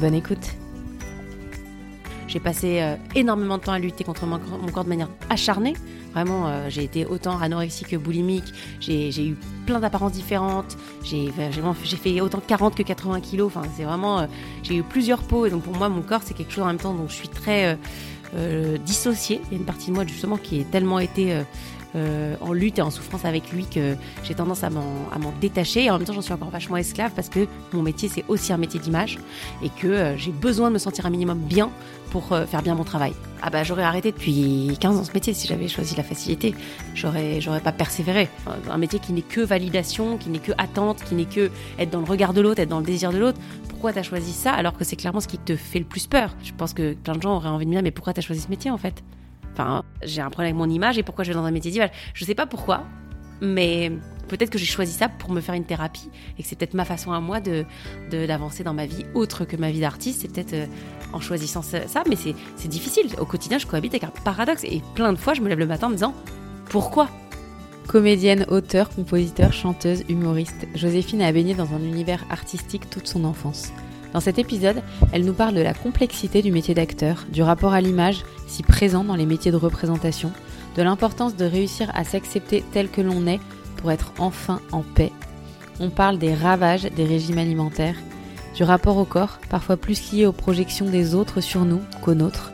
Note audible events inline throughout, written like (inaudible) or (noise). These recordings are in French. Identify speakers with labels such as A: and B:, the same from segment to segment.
A: Bonne écoute
B: J'ai passé euh, énormément de temps à lutter contre mon, corps de manière acharnée. Vraiment, euh, j'ai été autant anorexique que boulimique. J'ai eu plein d'apparences différentes. J'ai fait autant 40 que 80 kilos. Enfin, c'est vraiment. euh, j'ai eu plusieurs peaux. Et donc, pour moi, mon corps, c'est quelque chose en même temps dont je suis très dissociée. Il y a une partie de moi, justement, qui est tellement été. Euh, en lutte et en souffrance avec lui que j'ai tendance à m'en à m'en détacher et en même temps j'en suis encore vachement esclave parce que mon métier c'est aussi un métier d'image et que euh, j'ai besoin de me sentir un minimum bien pour euh, faire bien mon travail. Ah bah j'aurais arrêté depuis 15 ans ce métier si j'avais choisi la facilité. J'aurais j'aurais pas persévéré. Un métier qui n'est que validation, qui n'est que attente, qui n'est que être dans le regard de l'autre, être dans le désir de l'autre. Pourquoi t'as choisi ça alors que c'est clairement ce qui te fait le plus peur? Je pense que plein de gens auraient envie de me dire mais pourquoi t'as choisi ce métier en fait? Enfin, j'ai un problème avec mon image et pourquoi je vais dans un métier d'image Je sais pas pourquoi, mais peut-être que j'ai choisi ça pour me faire une thérapie et que c'est peut-être ma façon à moi de d'avancer dans ma vie autre que ma vie d'artiste. C'est peut-être euh, en choisissant ça, mais c'est c'est difficile. Au quotidien, je cohabite avec un paradoxe et plein de fois, je me lève le matin en me disant pourquoi?
A: Comédienne, auteure, compositeur, chanteuse, humoriste, Joséphine a baigné dans un univers artistique toute son enfance. Dans cet épisode, elle nous parle de la complexité du métier d'acteur, du rapport à l'image, si présent dans les métiers de représentation, de l'importance de réussir à s'accepter tel que l'on est pour être enfin en paix. On parle des ravages des régimes alimentaires, du rapport au corps, parfois plus lié aux projections des autres sur nous qu'aux nôtres.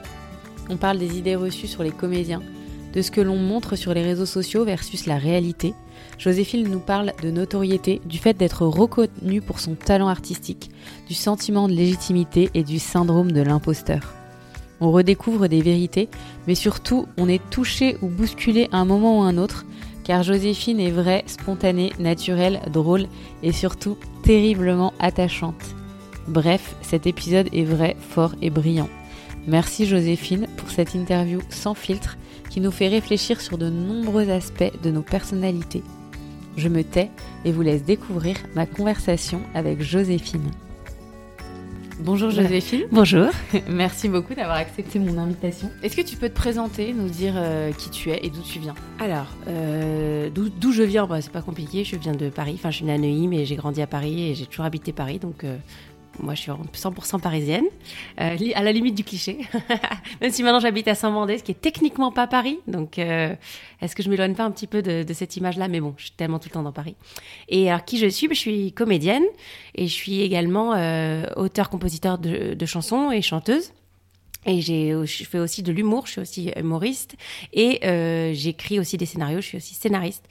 A: On parle des idées reçues sur les comédiens, de ce que l'on montre sur les réseaux sociaux versus la réalité. Joséphine nous parle de notoriété, du fait d'être reconnue pour son talent artistique, du sentiment de légitimité et du syndrome de l'imposteur. On redécouvre des vérités, mais surtout on est touché ou bousculé à un moment ou un autre, car Joséphine est vraie, spontanée, naturelle, drôle et surtout terriblement attachante. Bref, cet épisode est vrai, fort et brillant. Merci Joséphine pour cette interview sans filtre qui nous fait réfléchir sur de nombreux aspects de nos personnalités. Je me tais et vous laisse découvrir ma conversation avec Joséphine. Bonjour Joséphine,
B: Bonjour. (laughs)
A: merci beaucoup d'avoir accepté mon invitation. Est-ce que tu peux te présenter, nous dire euh, qui tu es et d'où tu viens?
B: Alors, euh, d'où d'où je viens, bah, c'est pas compliqué. Je viens de Paris. Enfin, je suis née à Neuilly, mais j'ai grandi à Paris et j'ai toujours habité Paris. Donc, euh, moi, je suis vraiment 100% parisienne, euh, à la limite du cliché. (laughs) Même si maintenant j'habite à Saint-Mandé, ce qui est techniquement pas Paris. Donc, euh, est-ce que je m'éloigne pas un petit peu de, de cette image-là? Mais bon, je suis tellement tout le temps dans Paris. Et alors, qui je suis? Je suis comédienne et je suis également euh, auteur-compositeur de, de chansons et chanteuse. Et je fais aussi de l'humour, je suis aussi humoriste et euh, j'écris aussi des scénarios. Je suis aussi scénariste,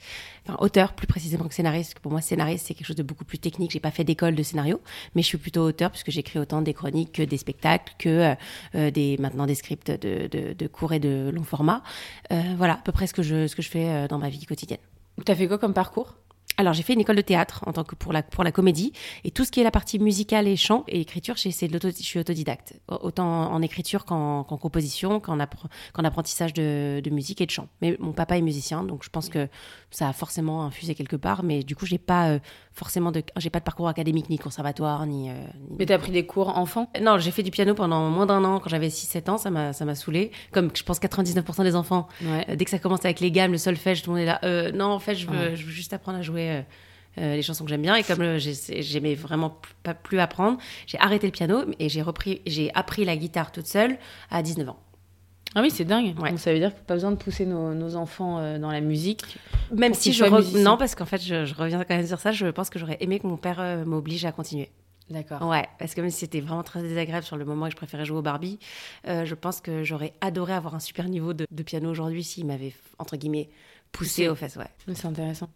B: enfin auteur plus précisément que scénariste. parce que Pour moi, scénariste c'est quelque chose de beaucoup plus technique. J'ai pas fait d'école de scénario, mais je suis plutôt auteur puisque j'écris autant des chroniques que des spectacles, que euh, euh, des maintenant des scripts de, de, de court et de long format. Euh, voilà à peu près ce que je ce que je fais euh, dans ma vie quotidienne.
A: T'as fait quoi comme parcours?
B: Alors j'ai fait une école de théâtre en tant que pour la pour la comédie et tout ce qui est la partie musicale et chant et écriture, c'est de je suis autodidacte autant en écriture qu'en composition, qu'en appre- qu'en apprentissage de, de musique et de chant. Mais mon papa est musicien, donc je pense que ça a forcément infusé quelque part. Mais du coup, j'ai pas euh, forcément de j'ai pas de parcours académique ni conservatoire ni. euh, ni-
A: Mais t'as pris des cours enfant?
B: Non, j'ai fait du piano pendant moins d'un an quand j'avais 6-7 ans, ça m'a ça m'a saoulé. Comme je pense 99% des enfants
A: Ouais.
B: euh, dès que ça commence avec les gammes, le solfège, tout le monde est là. Euh, non, en fait, je veux,
A: Ouais.
B: je veux juste apprendre à jouer euh, euh, les chansons que j'aime bien. Et comme euh, j'ai- j'aimais vraiment pas plus apprendre, j'ai arrêté le piano et j'ai repris, j'ai appris la guitare toute seule à 19 ans.
A: Ah oui, c'est dingue.
B: Ouais.
A: Donc ça veut dire qu'il n'y a pas besoin de pousser nos, nos enfants euh, dans la musique.
B: Même si je re- non, parce qu'en fait, je, je reviens quand même sur ça. Je pense que j'aurais aimé que mon père euh, m'oblige à continuer.
A: D'accord.
B: Ouais, parce que même si c'était vraiment très désagréable sur le moment et que je préférais jouer au Barbie, euh, je pense que j'aurais adoré avoir un super niveau de, de piano aujourd'hui s'il m'avait entre guillemets poussé
A: Poussé.
B: aux fesses. Ouais.
A: C'est intéressant.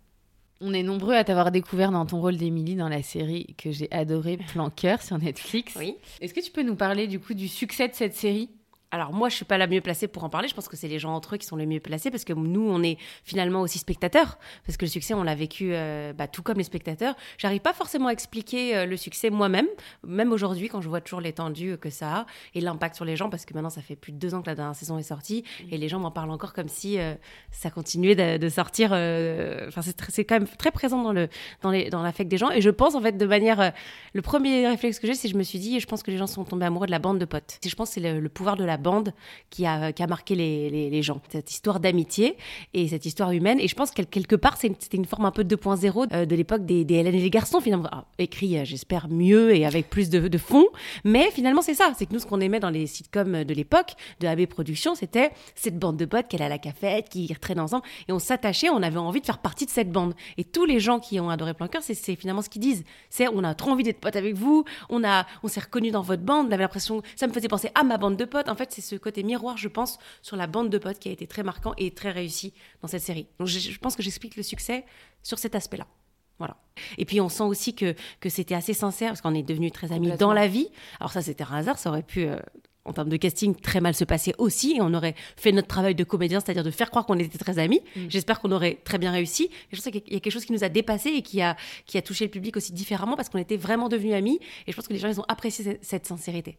A: On est nombreux à t'avoir découvert dans ton rôle d'Émilie dans la série que j'ai adorée, Plan Cœur sur Netflix.
B: Oui.
A: Est-ce que tu peux nous parler du coup du succès de cette série?
B: Alors moi, je suis pas la mieux placée pour en parler. Je pense que c'est les gens entre eux qui sont les mieux placés parce que nous, on est finalement aussi spectateurs. Parce que le succès, on l'a vécu euh, bah, tout comme les spectateurs. J'arrive pas forcément à expliquer euh, le succès moi-même, même aujourd'hui quand je vois toujours l'étendue que ça a et l'impact sur les gens. Parce que maintenant, ça fait plus de deux ans que la dernière saison est sortie et les gens m'en parlent encore comme si euh, ça continuait de, sortir. Enfin, c'est quand même très présent dans le dans les dans l'affect des gens. Et je pense en fait de manière, le premier réflexe que j'ai, c'est je me suis dit, je pense que les gens sont tombés amoureux de la bande de potes. Je pense que c'est le pouvoir de la bande qui a, qui a marqué les, les, gens. Cette histoire d'amitié et cette histoire humaine. Et je pense que quelque part, c'était une forme un peu 2.0 euh, de l'époque des, des Hélène et les garçons, finalement. Ah, écrit, euh, j'espère, mieux et avec plus de, de fond. Mais finalement, c'est ça. C'est que nous, ce qu'on aimait dans les sitcoms de l'époque, de AB Productions, c'était cette bande de potes qui allait à la cafette, qui traînait ensemble. Et on s'attachait, on avait envie de faire partie de cette bande. Et tous les gens qui ont adoré Planqueur, c'est finalement ce qu'ils disent. C'est on a trop envie d'être potes avec vous, on, a, on s'est reconnu dans votre bande, on avait l'impression, ça me faisait penser à ma bande de potes. En fait, c'est ce côté miroir, je pense, sur la bande de potes qui a été très marquant et très réussi dans cette série. Donc je, pense que j'explique le succès sur cet aspect-là. Voilà. Et puis on sent aussi que, que c'était assez sincère parce qu'on est devenus très amis dans la vie. Alors ça c'était un hasard, ça aurait pu euh, en termes de casting très mal se passer aussi et on aurait fait notre travail de comédien, c'est-à-dire de faire croire qu'on était très amis. Mm. J'espère qu'on aurait très bien réussi. je sais qu'il y a quelque chose qui nous a dépassé et qui a, qui a touché le public aussi différemment parce qu'on était vraiment devenus amis et je pense que les gens ils ont apprécié cette sincérité.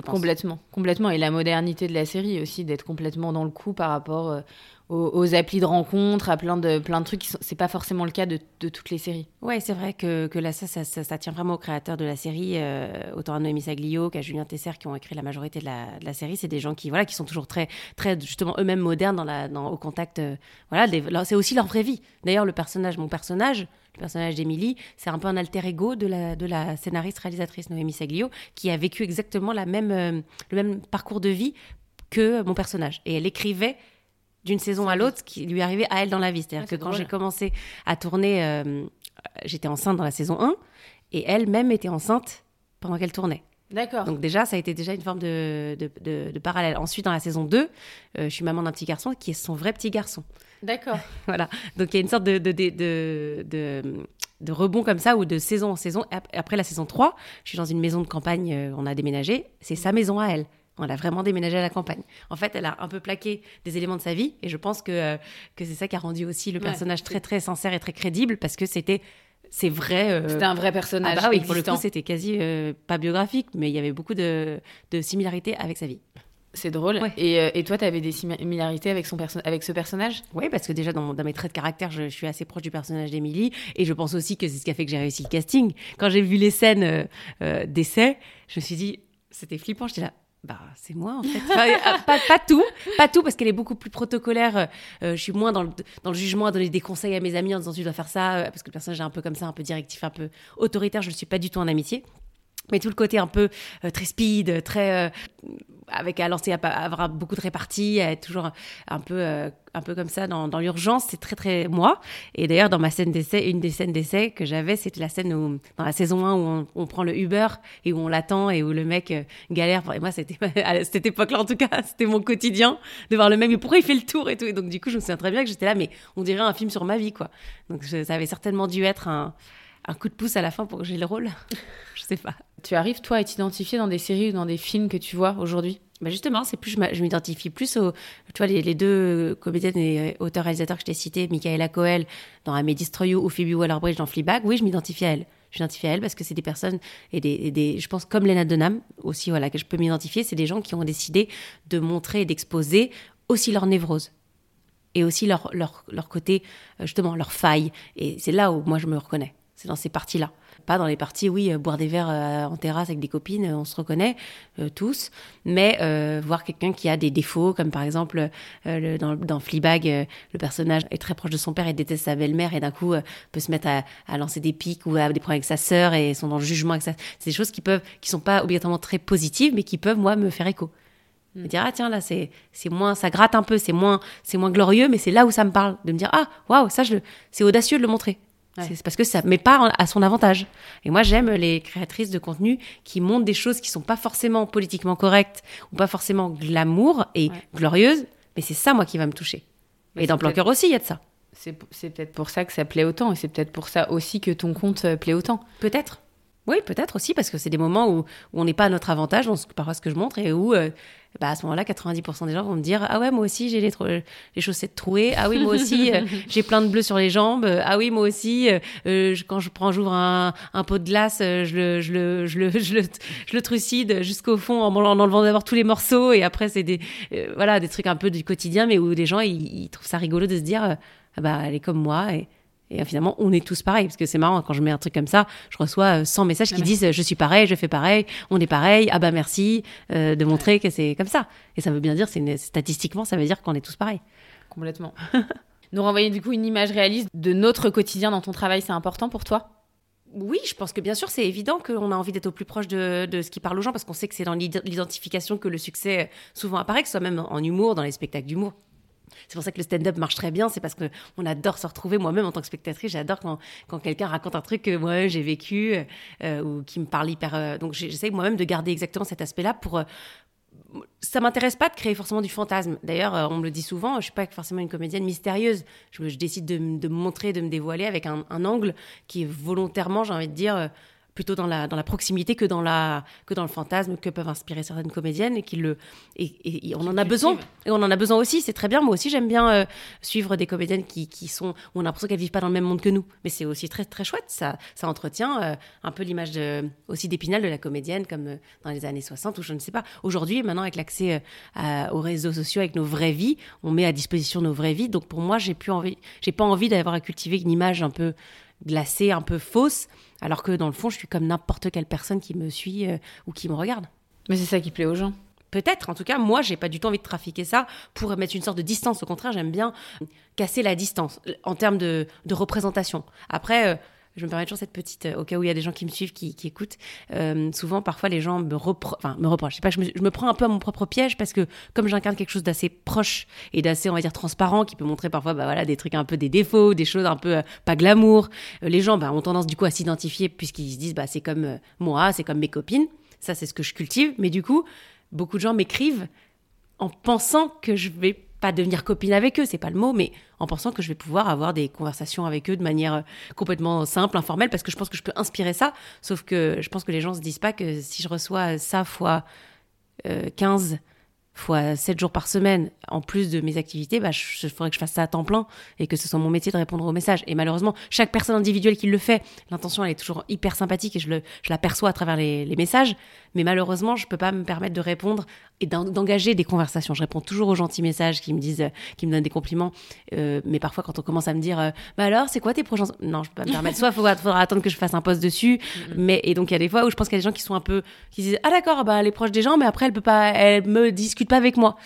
A: Complètement, complètement. Et la modernité de la série aussi, d'être complètement dans le coup par rapport euh, aux, applis de rencontres, à plein de, plein de trucs. C'est pas forcément le cas de, toutes les séries.
B: Ouais, c'est vrai que, que là, ça, ça, ça, tient vraiment aux créateurs de la série, euh, autant à Noémie Saglio qu'à Julien Tesser qui ont écrit la majorité de la, de la série. C'est des gens qui, voilà, qui sont toujours très, très justement eux-mêmes modernes dans la, dans, au contact. Euh, voilà, c'est aussi leur vraie vie. D'ailleurs, le personnage, mon personnage, le personnage d'Émilie, c'est un peu un alter ego de la, de la scénariste-réalisatrice Noémie Saglio, qui a vécu exactement la même, euh, le même parcours de vie que mon personnage. Et elle écrivait d'une saison à l'autre ce qui lui arrivait à elle dans la vie. C'est-à-dire que quand j'ai commencé à tourner, euh, j'étais enceinte dans la saison 1, et elle-même était enceinte pendant qu'elle tournait.
A: D'accord.
B: Donc déjà, ça a été déjà une forme de, de, parallèle. Ensuite, dans la saison 2, euh, je suis maman d'un petit garçon qui est son vrai petit garçon.
A: D'accord. (laughs)
B: voilà. Donc il y a une sorte de, de, de, de, rebond comme ça, ou de saison en saison. Après la saison 3, je suis dans une maison de campagne, euh, on a déménagé. C'est sa maison à elle. On a vraiment déménagé à la campagne. En fait, elle a un peu plaqué des éléments de sa vie, et je pense que, euh, que c'est ça qui a rendu aussi le personnage très très sincère et très crédible, parce que c'était c'est vrai.
A: Euh, c'était un vrai personnage.
B: Ah bah oui, pour le coup, c'était quasi pas biographique, mais il y avait beaucoup de, de similarités avec sa vie.
A: C'est drôle. Et, euh, et, toi, tu avais des similarités avec, son avec ce personnage?
B: Oui, parce que déjà, dans, mes traits de caractère, je, suis assez proche du personnage d'Emily. Et je pense aussi que c'est ce qui a fait que j'ai réussi le casting. Quand j'ai vu les scènes euh, euh, d'essai, je me suis dit, c'était flippant. J'étais là, bah, c'est moi en fait. pas, pas, tout, pas tout, parce qu'elle est beaucoup plus protocolaire. je suis moins dans le, dans le, jugement, à donner des conseils à mes amis en disant tu dois faire ça, parce que le personnage est un peu comme ça, un peu directif, un peu autoritaire. Je ne suis pas du tout en amitié. Mais tout le côté un peu très speed, très avec à lancer, à avoir beaucoup de réparties, à être toujours un, peu, euh, un peu comme ça dans, dans l'urgence, c'est très très moi. Et d'ailleurs, dans ma scène d'essai, une des scènes d'essai que j'avais, c'était la scène où, dans la saison 1 où on, prend le Uber et où on l'attend et où le mec euh, galère. Et moi, c'était (laughs) à cette époque-là, en tout cas, (laughs) c'était mon quotidien de voir le mec. Mais pourquoi il fait le tour et tout Et donc, du coup, je me souviens très bien que j'étais là, mais on dirait un film sur ma vie, quoi. Donc, ça avait certainement dû être un, un coup de pouce à la fin pour que j'ai le rôle. (laughs) je sais pas.
A: Tu arrives, toi, à t'identifier dans des séries ou dans des films que tu vois aujourd'hui?
B: Bah justement, c'est plus je m'identifie plus aux, tu vois, les, deux comédiennes et auteurs-réalisateurs que je t'ai cités, Michaela Coel dans Destroy You ou Phoebe Waller-Bridge dans Fleabag. Oui, je m'identifie à elle. Je m'identifie à elle parce que c'est des personnes et des, des, je pense comme Lena Dunham aussi, voilà, que je peux m'identifier. C'est des gens qui ont décidé de montrer et d'exposer aussi leur névrose et aussi leur, leur, leur côté, euh, justement, leur faille. Et c'est là où moi je me reconnais. C'est dans ces parties-là. Pas dans les parties, oui, euh, boire des verres euh, en terrasse avec des copines, on se reconnaît tous, mais voir quelqu'un qui a des défauts, comme par exemple dans, dans, Fleabag, le personnage est très proche de son père et déteste sa belle-mère et d'un coup peut se mettre à, lancer des pics ou à des problèmes avec sa sœur et sont dans le jugement avec ça. C'est des choses qui peuvent, qui sont pas obligatoirement très positives, mais qui peuvent moi me faire écho. Me dire ah tiens là c'est c'est moins ça gratte un peu c'est moins c'est moins glorieux mais c'est là où ça me parle de me dire ah waouh ça je c'est audacieux de le montrer c'est parce que ça met pas à son avantage. Et moi, j'aime les créatrices de contenu qui montrent des choses qui sont pas forcément politiquement correctes ou pas forcément glamour et glorieuses, mais c'est ça, moi, qui va me toucher. et dans Planqueur aussi, il y a de ça.
A: C'est peut-être pour ça que ça plaît autant et c'est peut-être pour ça aussi que ton compte euh, plaît autant.
B: Peut-être. Oui, peut-être aussi, parce que c'est des moments où, où on n'est pas à notre avantage, ce, parfois ce que je montre, et où euh, bah, à ce moment-là, 90% des gens vont me dire Ah ouais, moi aussi, j'ai les, les chaussettes trouées. Ah oui, moi aussi, euh, (laughs) j'ai plein de bleus sur les jambes. Ah oui, moi aussi, euh, je, quand je prends, j'ouvre un, un, pot de glace, je le, je le, je le, je le, je le trucide jusqu'au fond en, en enlevant d'abord tous les morceaux. Et après, c'est des, voilà, des trucs un peu du quotidien, mais où des gens, ils, ils trouvent ça rigolo de se dire ah bah, Elle est comme moi. Et, et finalement, on est tous pareils. Parce que c'est marrant, quand je mets un truc comme ça, je reçois 100 euh, messages qui disent Je suis pareil, je fais pareil, on est pareil, ah bah merci, euh, de montrer que c'est comme ça. Et ça veut bien dire, c'est statistiquement, ça veut dire qu'on est tous pareils.
A: Complètement. (laughs) Nous renvoyer du coup une image réaliste de notre quotidien dans ton travail, c'est important pour toi?
B: Oui, je pense que bien sûr, c'est évident qu'on a envie d'être au plus proche de, de, ce qui parle aux gens parce qu'on sait que c'est dans l'identification que le succès souvent apparaît, que ce soit même en humour, dans les spectacles d'humour. C'est pour ça que le stand-up marche très bien, c'est parce qu'on adore se retrouver. Moi-même, en tant que spectatrice, j'adore quand, quelqu'un raconte un truc que moi j'ai vécu euh, ou qui me parle hyper. Euh, donc j'essaye moi-même de garder exactement cet aspect-là pour. Euh, ça m'intéresse pas de créer forcément du fantasme. D'ailleurs, on me le dit souvent, je suis pas forcément une comédienne mystérieuse. Je, décide de, de, me montrer, de me dévoiler avec un, un angle qui est volontairement, j'ai envie de dire plutôt dans la, dans la proximité que dans, la, que dans le fantasme que peuvent inspirer certaines comédiennes et, qui le, et, on en a besoin. Et on en a besoin aussi, c'est très bien. Moi aussi, j'aime bien euh, suivre des comédiennes qui, qui sont, où on a l'impression qu'elles vivent pas dans le même monde que nous. Mais c'est aussi très, très chouette. Ça, ça entretient euh, un peu l'image de, aussi d'épinal de la comédienne, comme euh, dans les années 60 ou je ne sais pas. Aujourd'hui, maintenant, avec l'accès aux réseaux sociaux, avec nos vraies vies, on met à disposition nos vraies vies. Donc pour moi, j'ai plus envie, j'ai pas envie d'avoir à cultiver une image un peu glacée, un peu fausse alors que dans le fond, je suis comme n'importe quelle personne qui me suit euh, ou qui me regarde.
A: Mais c'est ça qui plaît aux gens.
B: Peut-être, en tout cas, moi, j'ai pas du tout envie de trafiquer ça pour mettre une sorte de distance. Au contraire, j'aime bien casser la distance en termes de, représentation. Après, euh, je me permets toujours cette petite, euh, au cas où il y a des gens qui me suivent, qui, écoutent. Euh, souvent, parfois, les gens me, enfin, me reprochent. Je, sais pas, je me, prends un peu à mon propre piège parce que comme j'incarne quelque chose d'assez proche et d'assez, on va dire, transparent, qui peut montrer parfois, bah voilà, des trucs un peu des défauts, des choses un peu euh, pas glamour. les gens, bah, ont tendance du coup à s'identifier puisqu'ils se disent, bah c'est comme moi, c'est comme mes copines. Ça, c'est ce que je cultive. Mais du coup, beaucoup de gens m'écrivent en pensant que je vais pas devenir copine avec eux, c'est pas le mot, mais en pensant que je vais pouvoir avoir des conversations avec eux de manière euh, complètement simple, informelle, parce que je pense que je peux inspirer ça. Sauf que je pense que les gens se disent pas que si je reçois ça fois 15 euh, fois 7 jours par semaine, en plus de mes activités, bah, je, faudrait que je fasse ça à temps plein et que ce soit mon métier de répondre aux messages. Et malheureusement, chaque personne individuelle qui le fait, l'intention, elle est toujours hyper sympathique et je, le, je la perçois à travers les, les, messages. Mais malheureusement, je peux pas me permettre de répondre et d'engager des conversations. Je réponds toujours aux gentils messages qui me disent, qui me donnent des compliments. Euh, mais parfois, quand on commence à me dire, euh, bah alors, c'est quoi tes prochains... Non, je peux pas me permettre. Soit il faudra, faudra, attendre que je fasse un post dessus. mais, et donc, il y a des fois où je pense qu'il y a des gens qui sont un peu, qui disent, ah d'accord, bah, elle est proche des gens, mais après, elle peut pas, elle me discute pas avec moi.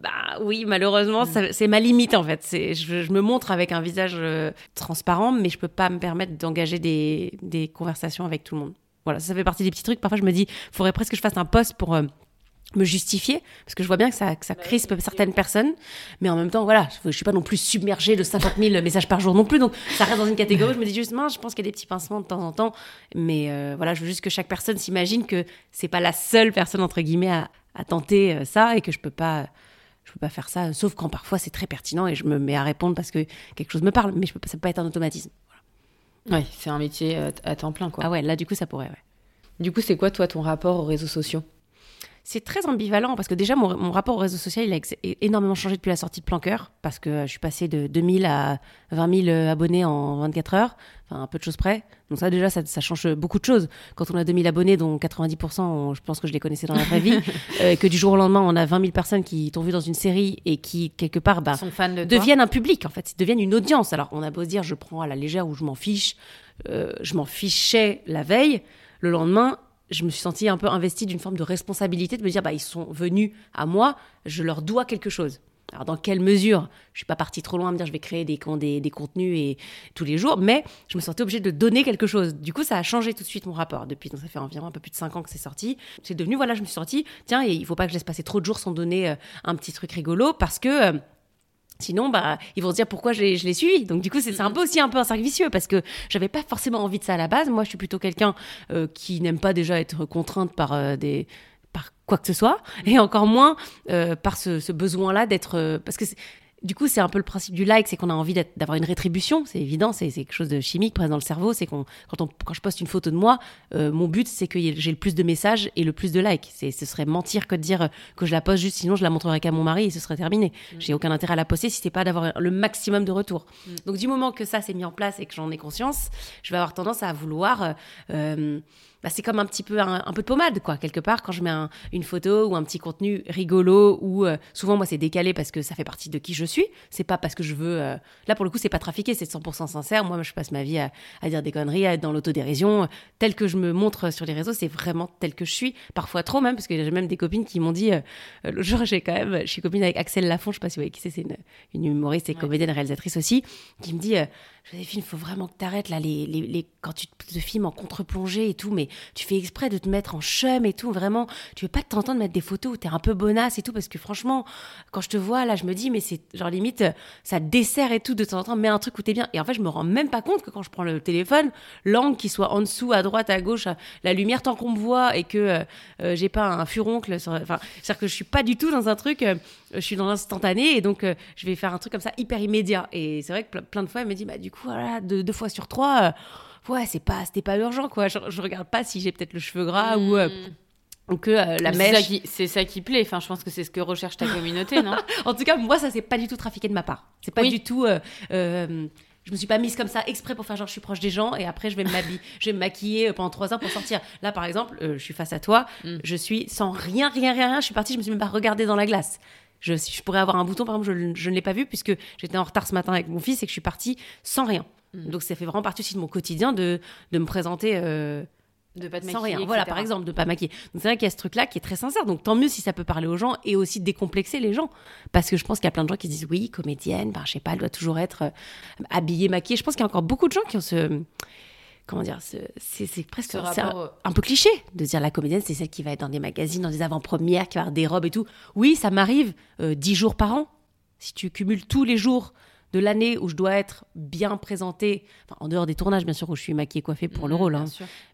B: Bah oui, malheureusement, c'est ma limite en fait. Je, je, me montre avec un visage euh, transparent, mais je peux pas me permettre d'engager des, des, conversations avec tout le monde. Voilà, ça fait partie des petits trucs. Parfois, je me dis, il faudrait presque que je fasse un post pour euh, me justifier, parce que je vois bien que ça, que ça bah crispe certaines personnes, mais en même temps, voilà, je, je suis pas non plus submergée de 50 000 messages par jour non plus, donc ça reste dans une catégorie. je me dis justement, je pense qu'il y a des petits pincements de temps en temps, mais euh, voilà, je veux juste que chaque personne s'imagine que c'est pas la seule personne entre guillemets à, à tenter ça et que je peux pas je peux pas faire ça, sauf quand parfois c'est très pertinent et je me mets à répondre parce que quelque chose me parle, mais je peux pas, ça peut pas être un automatisme.
A: Voilà. Ouais, c'est un métier euh, à temps plein, quoi.
B: Ah ouais, là du coup ça pourrait, ouais.
A: Du coup, c'est quoi toi ton rapport aux réseaux sociaux?
B: C'est très ambivalent parce que déjà mon, rapport au réseau social il a énormément changé depuis la sortie de Planqueur parce que je suis passée de 2000 à 20 000 euh, abonnés en 24 heures, enfin un peu de choses près. Donc ça déjà ça, change beaucoup de choses. Quand on a 2000 abonnés dont 90% je pense que je les connaissais dans la vraie vie, (laughs) euh, que du jour au lendemain on a 20 000 personnes qui t'ont vu dans une série et qui quelque part bah, deviennent un public en fait, deviennent une audience. Alors on a beau se dire je prends à la légère ou je m'en fiche, euh, je m'en fichais la veille, le lendemain je me suis sentie un peu investie d'une forme de responsabilité de me dire bah ils sont venus à moi, je leur dois quelque chose. Alors dans quelle mesure? Je suis pas partie trop loin à me dire je vais créer des, contenus et tous les jours, mais je me sentais obligée de donner quelque chose. Du coup, ça a changé tout de suite mon rapport. Depuis, ça fait environ un peu plus de 5 ans que c'est sorti. C'est devenu voilà, je me suis sortie, tiens, il faut pas que je laisse passer trop de jours sans donner euh, un petit truc rigolo parce que euh, Sinon, bah, ils vont se dire pourquoi je l'ai suivi. Donc, du coup, c'est un peu aussi un peu un cercle vicieux parce que j'avais pas forcément envie de ça à la base. Moi, je suis plutôt quelqu'un euh, qui n'aime pas déjà être contrainte par euh, des par quoi que ce soit, et encore moins euh, par ce, ce besoin-là d'être parce que du coup, c'est un peu le principe du like, c'est qu'on a envie d'avoir une rétribution, c'est évident, c'est quelque chose de chimique présent dans le cerveau. C'est qu'on, quand, on, quand je poste une photo de moi, euh, mon but c'est que j'ai le plus de messages et le plus de likes. C'est, ce serait mentir que de dire que je la poste juste, sinon je la montrerai qu'à mon mari et ce serait terminé. Mm. J'ai aucun intérêt à la poster si c'est pas d'avoir le maximum de retours. Mm. Donc du moment que ça s'est mis en place et que j'en ai conscience, je vais avoir tendance à vouloir euh, euh bah, c'est comme un petit peu un, peu de pommade, quoi, quelque part, quand je mets une photo ou un petit contenu rigolo, ou euh, souvent, moi, c'est décalé parce que ça fait partie de qui je suis. C'est pas parce que je veux. Euh, là, pour le coup, c'est pas trafiqué, c'est 100% sincère. Moi, je passe ma vie à, dire des conneries, à être dans l'autodérision. Tel que je me montre sur les réseaux, c'est vraiment tel que je suis. Parfois trop, même, parce que j'ai même des copines qui m'ont dit. Euh, le jour, j'ai quand même. Je suis copine avec Axel Lafont, je sais pas si vous voyez qui c'est, c'est une, humoriste et comédienne réalisatrice aussi, qui me dit Joséphine, il faut vraiment que tu arrêtes là, les, les, quand tu te filmes en contre-plongée et tout, mais tu fais exprès de te mettre en chum et tout, vraiment. Tu veux pas t'entendre mettre des photos où tu es un peu bonasse et tout, parce que franchement, quand je te vois là, je me dis, mais c'est genre limite, ça dessert et tout de temps en temps, mets un truc où tu es bien. Et en fait, je me rends même pas compte que quand je prends le téléphone, l'angle qui soit en dessous, à droite, à gauche, la lumière tant qu'on me voit et que euh, euh, j'ai pas un furoncle, enfin, c'est-à-dire que je suis pas du tout dans un truc. Euh, je suis dans l'instantané et donc je vais faire un truc comme ça hyper immédiat. Et c'est vrai que plein de fois, elle me dit, bah du coup, voilà, deux, fois sur trois, euh, ouais, c'est pas, c'était pas urgent, quoi. Je, regarde pas si j'ai peut-être le cheveu gras ou. Euh, ou que euh, la mèche.
A: C'est ça, qui plaît. Enfin, je pense que c'est ce que recherche ta communauté, non (laughs)
B: En tout cas, moi, ça c'est pas du tout trafiqué de ma part. C'est pas du tout. je me suis pas mise comme ça exprès pour faire genre je suis proche des gens et après je vais m'habiller, je vais me maquiller pendant trois heures pour sortir. Là, par exemple, je suis face à toi, mm. je suis sans rien, rien, rien, rien. Je suis partie, je me suis même pas regardée dans la glace. Je, je pourrais avoir un bouton, par exemple, je, je ne l'ai pas vu puisque j'étais en retard ce matin avec mon fils et que je suis partie sans rien. Mm. Donc ça fait vraiment partie aussi de mon quotidien de, de me présenter. Euh,
A: de pas
B: sans rien. Voilà, par exemple, de pas maquiller. Donc c'est vrai qu'il y a ce truc-là qui est très sincère. Donc tant mieux si ça peut parler aux gens et aussi décomplexer les gens. Parce que je pense qu'il y a plein de gens qui se disent oui, comédienne, ben, je sais pas, elle doit toujours être euh, habillée, maquillée. Je pense qu'il y a encore beaucoup de gens qui ont ce comment dire, c'est presque un, peu cliché de dire la comédienne, c'est celle qui va être dans des magazines, dans des avant-premières, qui va avoir des robes et tout. Oui, ça m'arrive euh, dix jours par an. Si tu cumules tous les jours de l'année où je dois être bien présentée, en dehors des tournages, bien sûr, où je suis maquillée, coiffée pour le mmh, rôle, hein.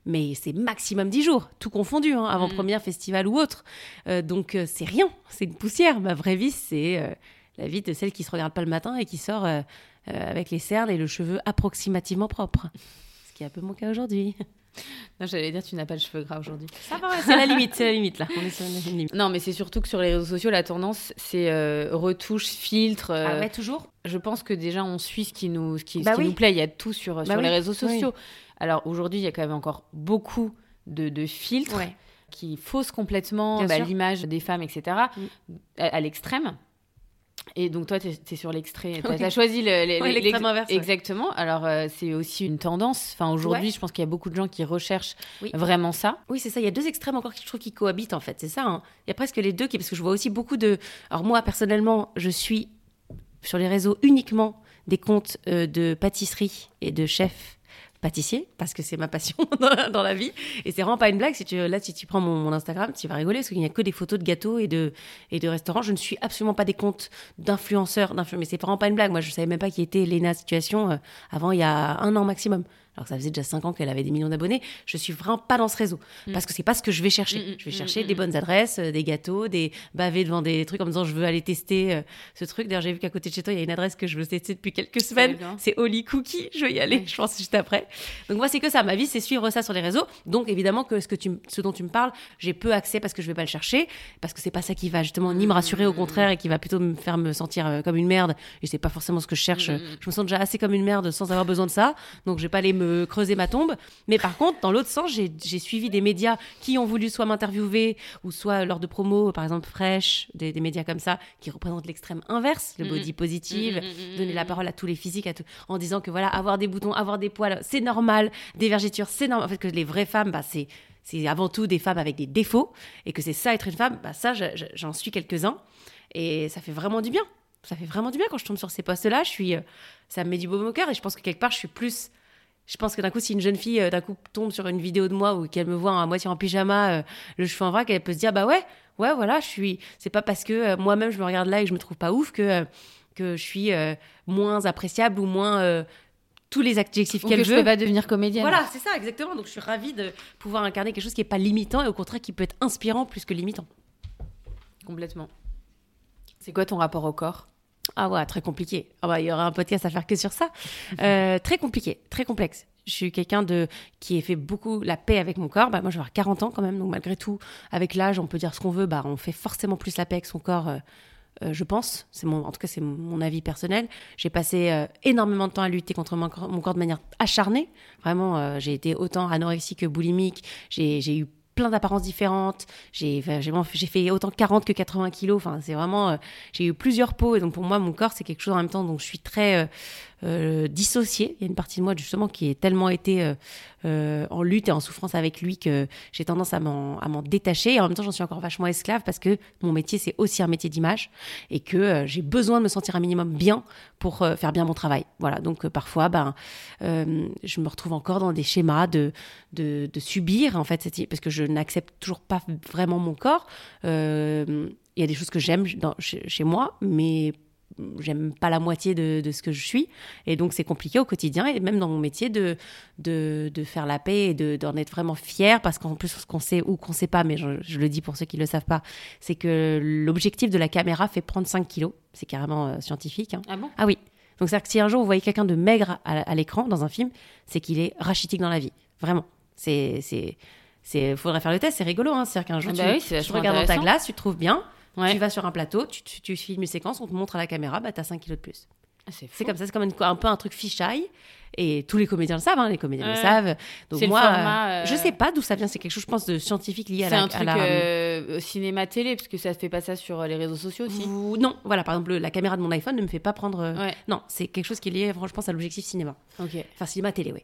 B: mais c'est maximum dix jours, tout confondu, hein, avant-première, mmh. festival ou autre. Euh, donc, euh, c'est rien, c'est une poussière. Ma vraie vie, c'est la vie de celle qui se regarde pas le matin et qui sort avec les cernes et le cheveu approximativement propre qui est un peu mon cas aujourd'hui. (laughs)
A: Non, j'allais dire, tu n'as pas le cheveu gras aujourd'hui.
B: Ça va, c'est la limite, c'est la limite là. (laughs) On est
A: sur limite. Non, mais c'est surtout que sur les réseaux sociaux, la tendance, c'est euh, retouche, filtre.
B: Euh, ah ouais, toujours?
A: Je pense que déjà, on suit ce qui nous, ce qui, bah nous plaît. Il y a tout sur, bah sur les réseaux sociaux. Alors aujourd'hui, il y a quand même encore beaucoup de, de filtres. qui faussent complètement bah, l'image des femmes, etc., mm. à l'extrême. Et donc toi, tu es, sur l'extrait, tu as, choisi
B: l'extrême inverse.
A: Exactement. Alors euh, c'est aussi une tendance. Enfin aujourd'hui, je pense qu'il y a beaucoup de gens qui recherchent vraiment ça.
B: Oui, c'est ça. Il y a deux extrêmes encore qui je trouve qui cohabitent en fait. C'est ça. Hein. Il y a presque les deux qui, parce que je vois aussi beaucoup de. Alors moi personnellement, je suis sur les réseaux uniquement des comptes euh, de pâtisserie et de chefs pâtissier parce que c'est ma passion (laughs) dans, la, vie. Et c'est vraiment pas une blague si tu là si tu prends mon, Instagram tu vas rigoler parce qu'il n'y a que des photos de gâteaux et de et de restaurants. Je ne suis absolument pas des comptes d'influenceurs mais c'est vraiment pas une blague. Moi je savais même pas qui était Lena Situation euh, avant il y a un an maximum alors que ça faisait déjà 5 ans qu'elle avait des millions d'abonnés, je suis vraiment pas dans ce réseau. Mm. Parce que c'est pas ce que je vais chercher. Mm, mm, je vais chercher des bonnes adresses, euh, des gâteaux, des bavés devant des trucs en me disant je veux aller tester euh, ce truc. D'ailleurs, j'ai vu qu'à côté de chez toi, il y a une adresse que je veux tester depuis quelques semaines. C'est Holy Cookie. Je vais y aller, je pense, juste après. Donc, moi, c'est que ça. Ma vie, c'est suivre ça sur les réseaux. Donc, évidemment, que ce, que tu, ce dont tu me parles, j'ai peu accès parce que je vais pas le chercher. Parce que c'est pas ça qui va justement ni me rassurer, au contraire, et qui va plutôt me faire me sentir euh, comme une merde. Et c'est pas forcément ce que je cherche. Je me sens déjà assez comme une merde sans avoir besoin de ça. Donc, je vais pas aller me creuser ma tombe mais par contre, dans l'autre sens, j'ai suivi des médias qui ont voulu soit m'interviewer ou soit lors de promos, par exemple Fresh, des, médias comme ça, qui représentent l'extrême inverse, le body positive, donner la parole à tous les physiques, à tout, en disant que voilà, avoir des boutons, avoir des poils, c'est normal, des vergetures, c'est normal. En fait, que les vraies femmes, bah, c'est c'est avant tout des femmes avec des défauts et que c'est ça être une femme, bah ça j'en suis quelques-uns et ça fait vraiment du bien. Ça fait vraiment du bien quand je tombe sur ces postes-là. Je suis, euh, ça me met du baume au cœur et je pense que quelque part je suis plus je pense que d'un coup, si une jeune fille euh, d'un coup tombe sur une vidéo de moi ou qu'elle me voit à moitié en pyjama, euh, le cheveu en vrac, elle peut se dire bah ouais, ouais voilà, je suis. C'est pas parce que euh, moi-même je me regarde là et que je me trouve pas ouf que que je suis moins appréciable ou moins tous les adjectifs qu'elle veut.
A: je peux pas devenir comédienne.
B: Voilà, c'est ça exactement. Donc je suis ravie de pouvoir incarner quelque chose qui est pas limitant et au contraire qui peut être inspirant plus que limitant.
A: Complètement. C'est quoi ton rapport au corps?
B: Ah ouais, très compliqué. Ah bah, il y aura un podcast à faire que sur ça. Euh, très compliqué, très complexe. Je suis quelqu'un de qui ait fait beaucoup la paix avec mon corps. Bah, moi, je vais avoir 40 ans quand même, donc malgré tout, avec l'âge, on peut dire ce qu'on veut. Bah, on fait forcément plus la paix avec son corps. euh, euh, je pense, c'est mon, en tout cas c'est mon, avis personnel. J'ai passé énormément de temps à lutter contre mon corps, de manière acharnée. Vraiment, j'ai été autant anorexique que boulimique. J'ai eu plein d'apparences différentes. J'ai fait autant 40 que 80 kilos. Enfin, c'est vraiment, euh, j'ai eu plusieurs peaux. Donc pour moi, mon corps, c'est quelque chose en même temps dont je suis très euh, euh, dissociée. Il y a une partie de moi justement qui est tellement été euh, en lutte et en souffrance avec lui que j'ai tendance à m'en détacher. Et en même temps, j'en suis encore vachement esclave parce que mon métier, c'est aussi un métier d'image et que j'ai besoin de me sentir un minimum bien pour faire bien mon travail. Voilà. Donc parfois, ben, je me retrouve encore dans des schémas de de, de subir en fait parce que je n'accepte toujours pas vraiment mon corps. Euh, Il y a des choses que j'aime chez, moi, mais j'aime pas la moitié de, de ce que je suis et donc c'est compliqué au quotidien et même dans mon métier de de, de faire la paix et de- d'en être vraiment fier parce qu'en plus ce qu'on sait ou qu'on sait pas mais je, je le dis pour ceux qui le savent pas c'est que l'objectif de la caméra fait prendre 5 kilos c'est carrément euh, scientifique hein.
A: Ah bon?
B: Ah oui. Donc c'est-à-dire que si un jour vous voyez quelqu'un de maigre à, à l'écran dans un film, c'est qu'il est rachitique dans la vie. Vraiment. C'est c'est faudrait faire le test, c'est rigolo hein, c'est-à-dire qu'un jour
A: Ah bah
B: tu,
A: oui, c'est
B: tu
A: vachement
B: regardes dans ta glace, tu te trouves bien,
A: Ouais.
B: tu vas sur un plateau, tu, tu, tu filmes une séquence, on te montre à la caméra, bah t'as 5 kilos de plus.
A: Ah, c'est
B: comme ça, c'est comme une- un peu un truc fisheye. Et tous les comédiens le savent, hein, les comédiens le savent. Donc moi,
A: format,
B: euh,
A: euh,
B: je sais pas d'où ça vient. C'est quelque chose, je pense, de scientifique lié à
A: C'est
B: la,
A: un
B: à
A: truc
B: la-
A: euh, cinéma-télé, parce que ça se fait pas ça sur euh, les réseaux sociaux aussi.
B: Non, voilà, par exemple, la caméra de mon iPhone ne me fait pas prendre. euh,
A: Ouais,
B: Non, c'est quelque chose qui est lié, franchement, je pense, à l'objectif cinéma.
A: ok.
B: Enfin, cinéma, télé, oui.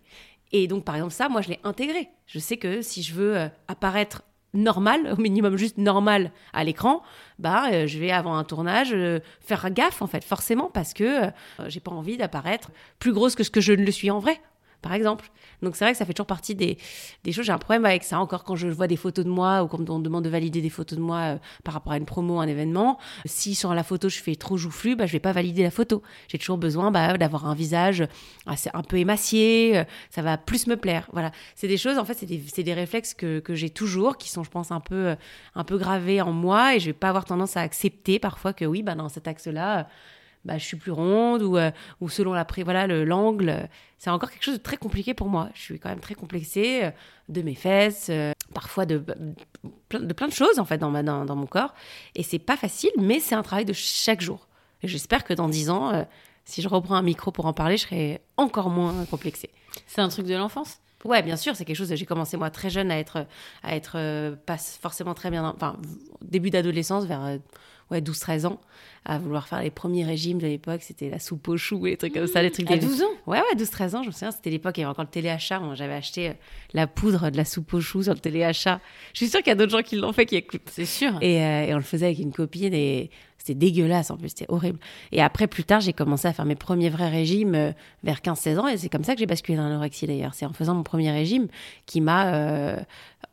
B: Et donc, par exemple, ça, moi, je l'ai intégré. Je sais que si je veux euh, apparaître normal, (laughs) au minimum juste normal à l'écran, bah, euh, je vais avant un tournage euh, faire gaffe, en fait, forcément, parce que j'ai pas envie d'apparaître plus grosse que ce que je ne le suis en vrai. Par exemple. Donc c'est vrai que ça fait toujours partie des, des choses. J'ai un problème avec ça. Encore quand je vois des photos de moi ou quand on demande de valider des photos de moi euh, par rapport à une promo, un événement, si sur la photo je fais trop joufflu, bah, je vais pas valider la photo. J'ai toujours besoin bah, d'avoir un visage assez, un peu émacié. euh, Ça va plus me plaire. Voilà. C'est des choses, en fait, c'est des, des réflexes que, que j'ai toujours, qui sont, je pense, un peu, euh, un peu gravés en moi et je vais pas avoir tendance à accepter parfois que oui, bah, dans cet axe-là, bah, je suis plus ronde ou, euh, ou selon la pré- voilà le l'angle c'est encore quelque chose de très compliqué pour moi. Je suis quand même très complexée euh, de mes fesses euh, parfois de plein, de plein de choses en fait dans ma dans, dans mon corps. Et c'est pas facile mais c'est un travail de chaque jour. Et j'espère que dans dix ans si je reprends un micro pour en parler je serai encore moins complexée.
A: C'est un truc de l'enfance?
B: Ouais, bien sûr, c'est quelque chose. J'ai commencé moi très jeune à être, à être pas forcément très bien, enfin début d'adolescence, vers ouais 12-13 ans, à vouloir faire les premiers régimes de l'époque. C'était la soupe aux choux et des trucs comme ça, des trucs
A: À
B: des-
A: 12 ans
B: Ouais, ouais, 12-13 ans, je me souviens, c'était l'époque, il y avait encore le téléachat. Moi, j'avais acheté euh, la poudre de la soupe aux choux sur le téléachat. Je suis sûre qu'il y a d'autres gens qui l'ont fait, qui écoutent.
A: C'est sûr.
B: Et, euh, et on le faisait avec une copine et c'était dégueulasse en plus, c'était horrible. Et après, plus tard, j'ai commencé à faire mes premiers vrais régimes euh, vers 15-16 ans et c'est comme ça que j'ai basculé dans l'anorexie d'ailleurs. C'est en faisant mon premier régime qui m'a euh,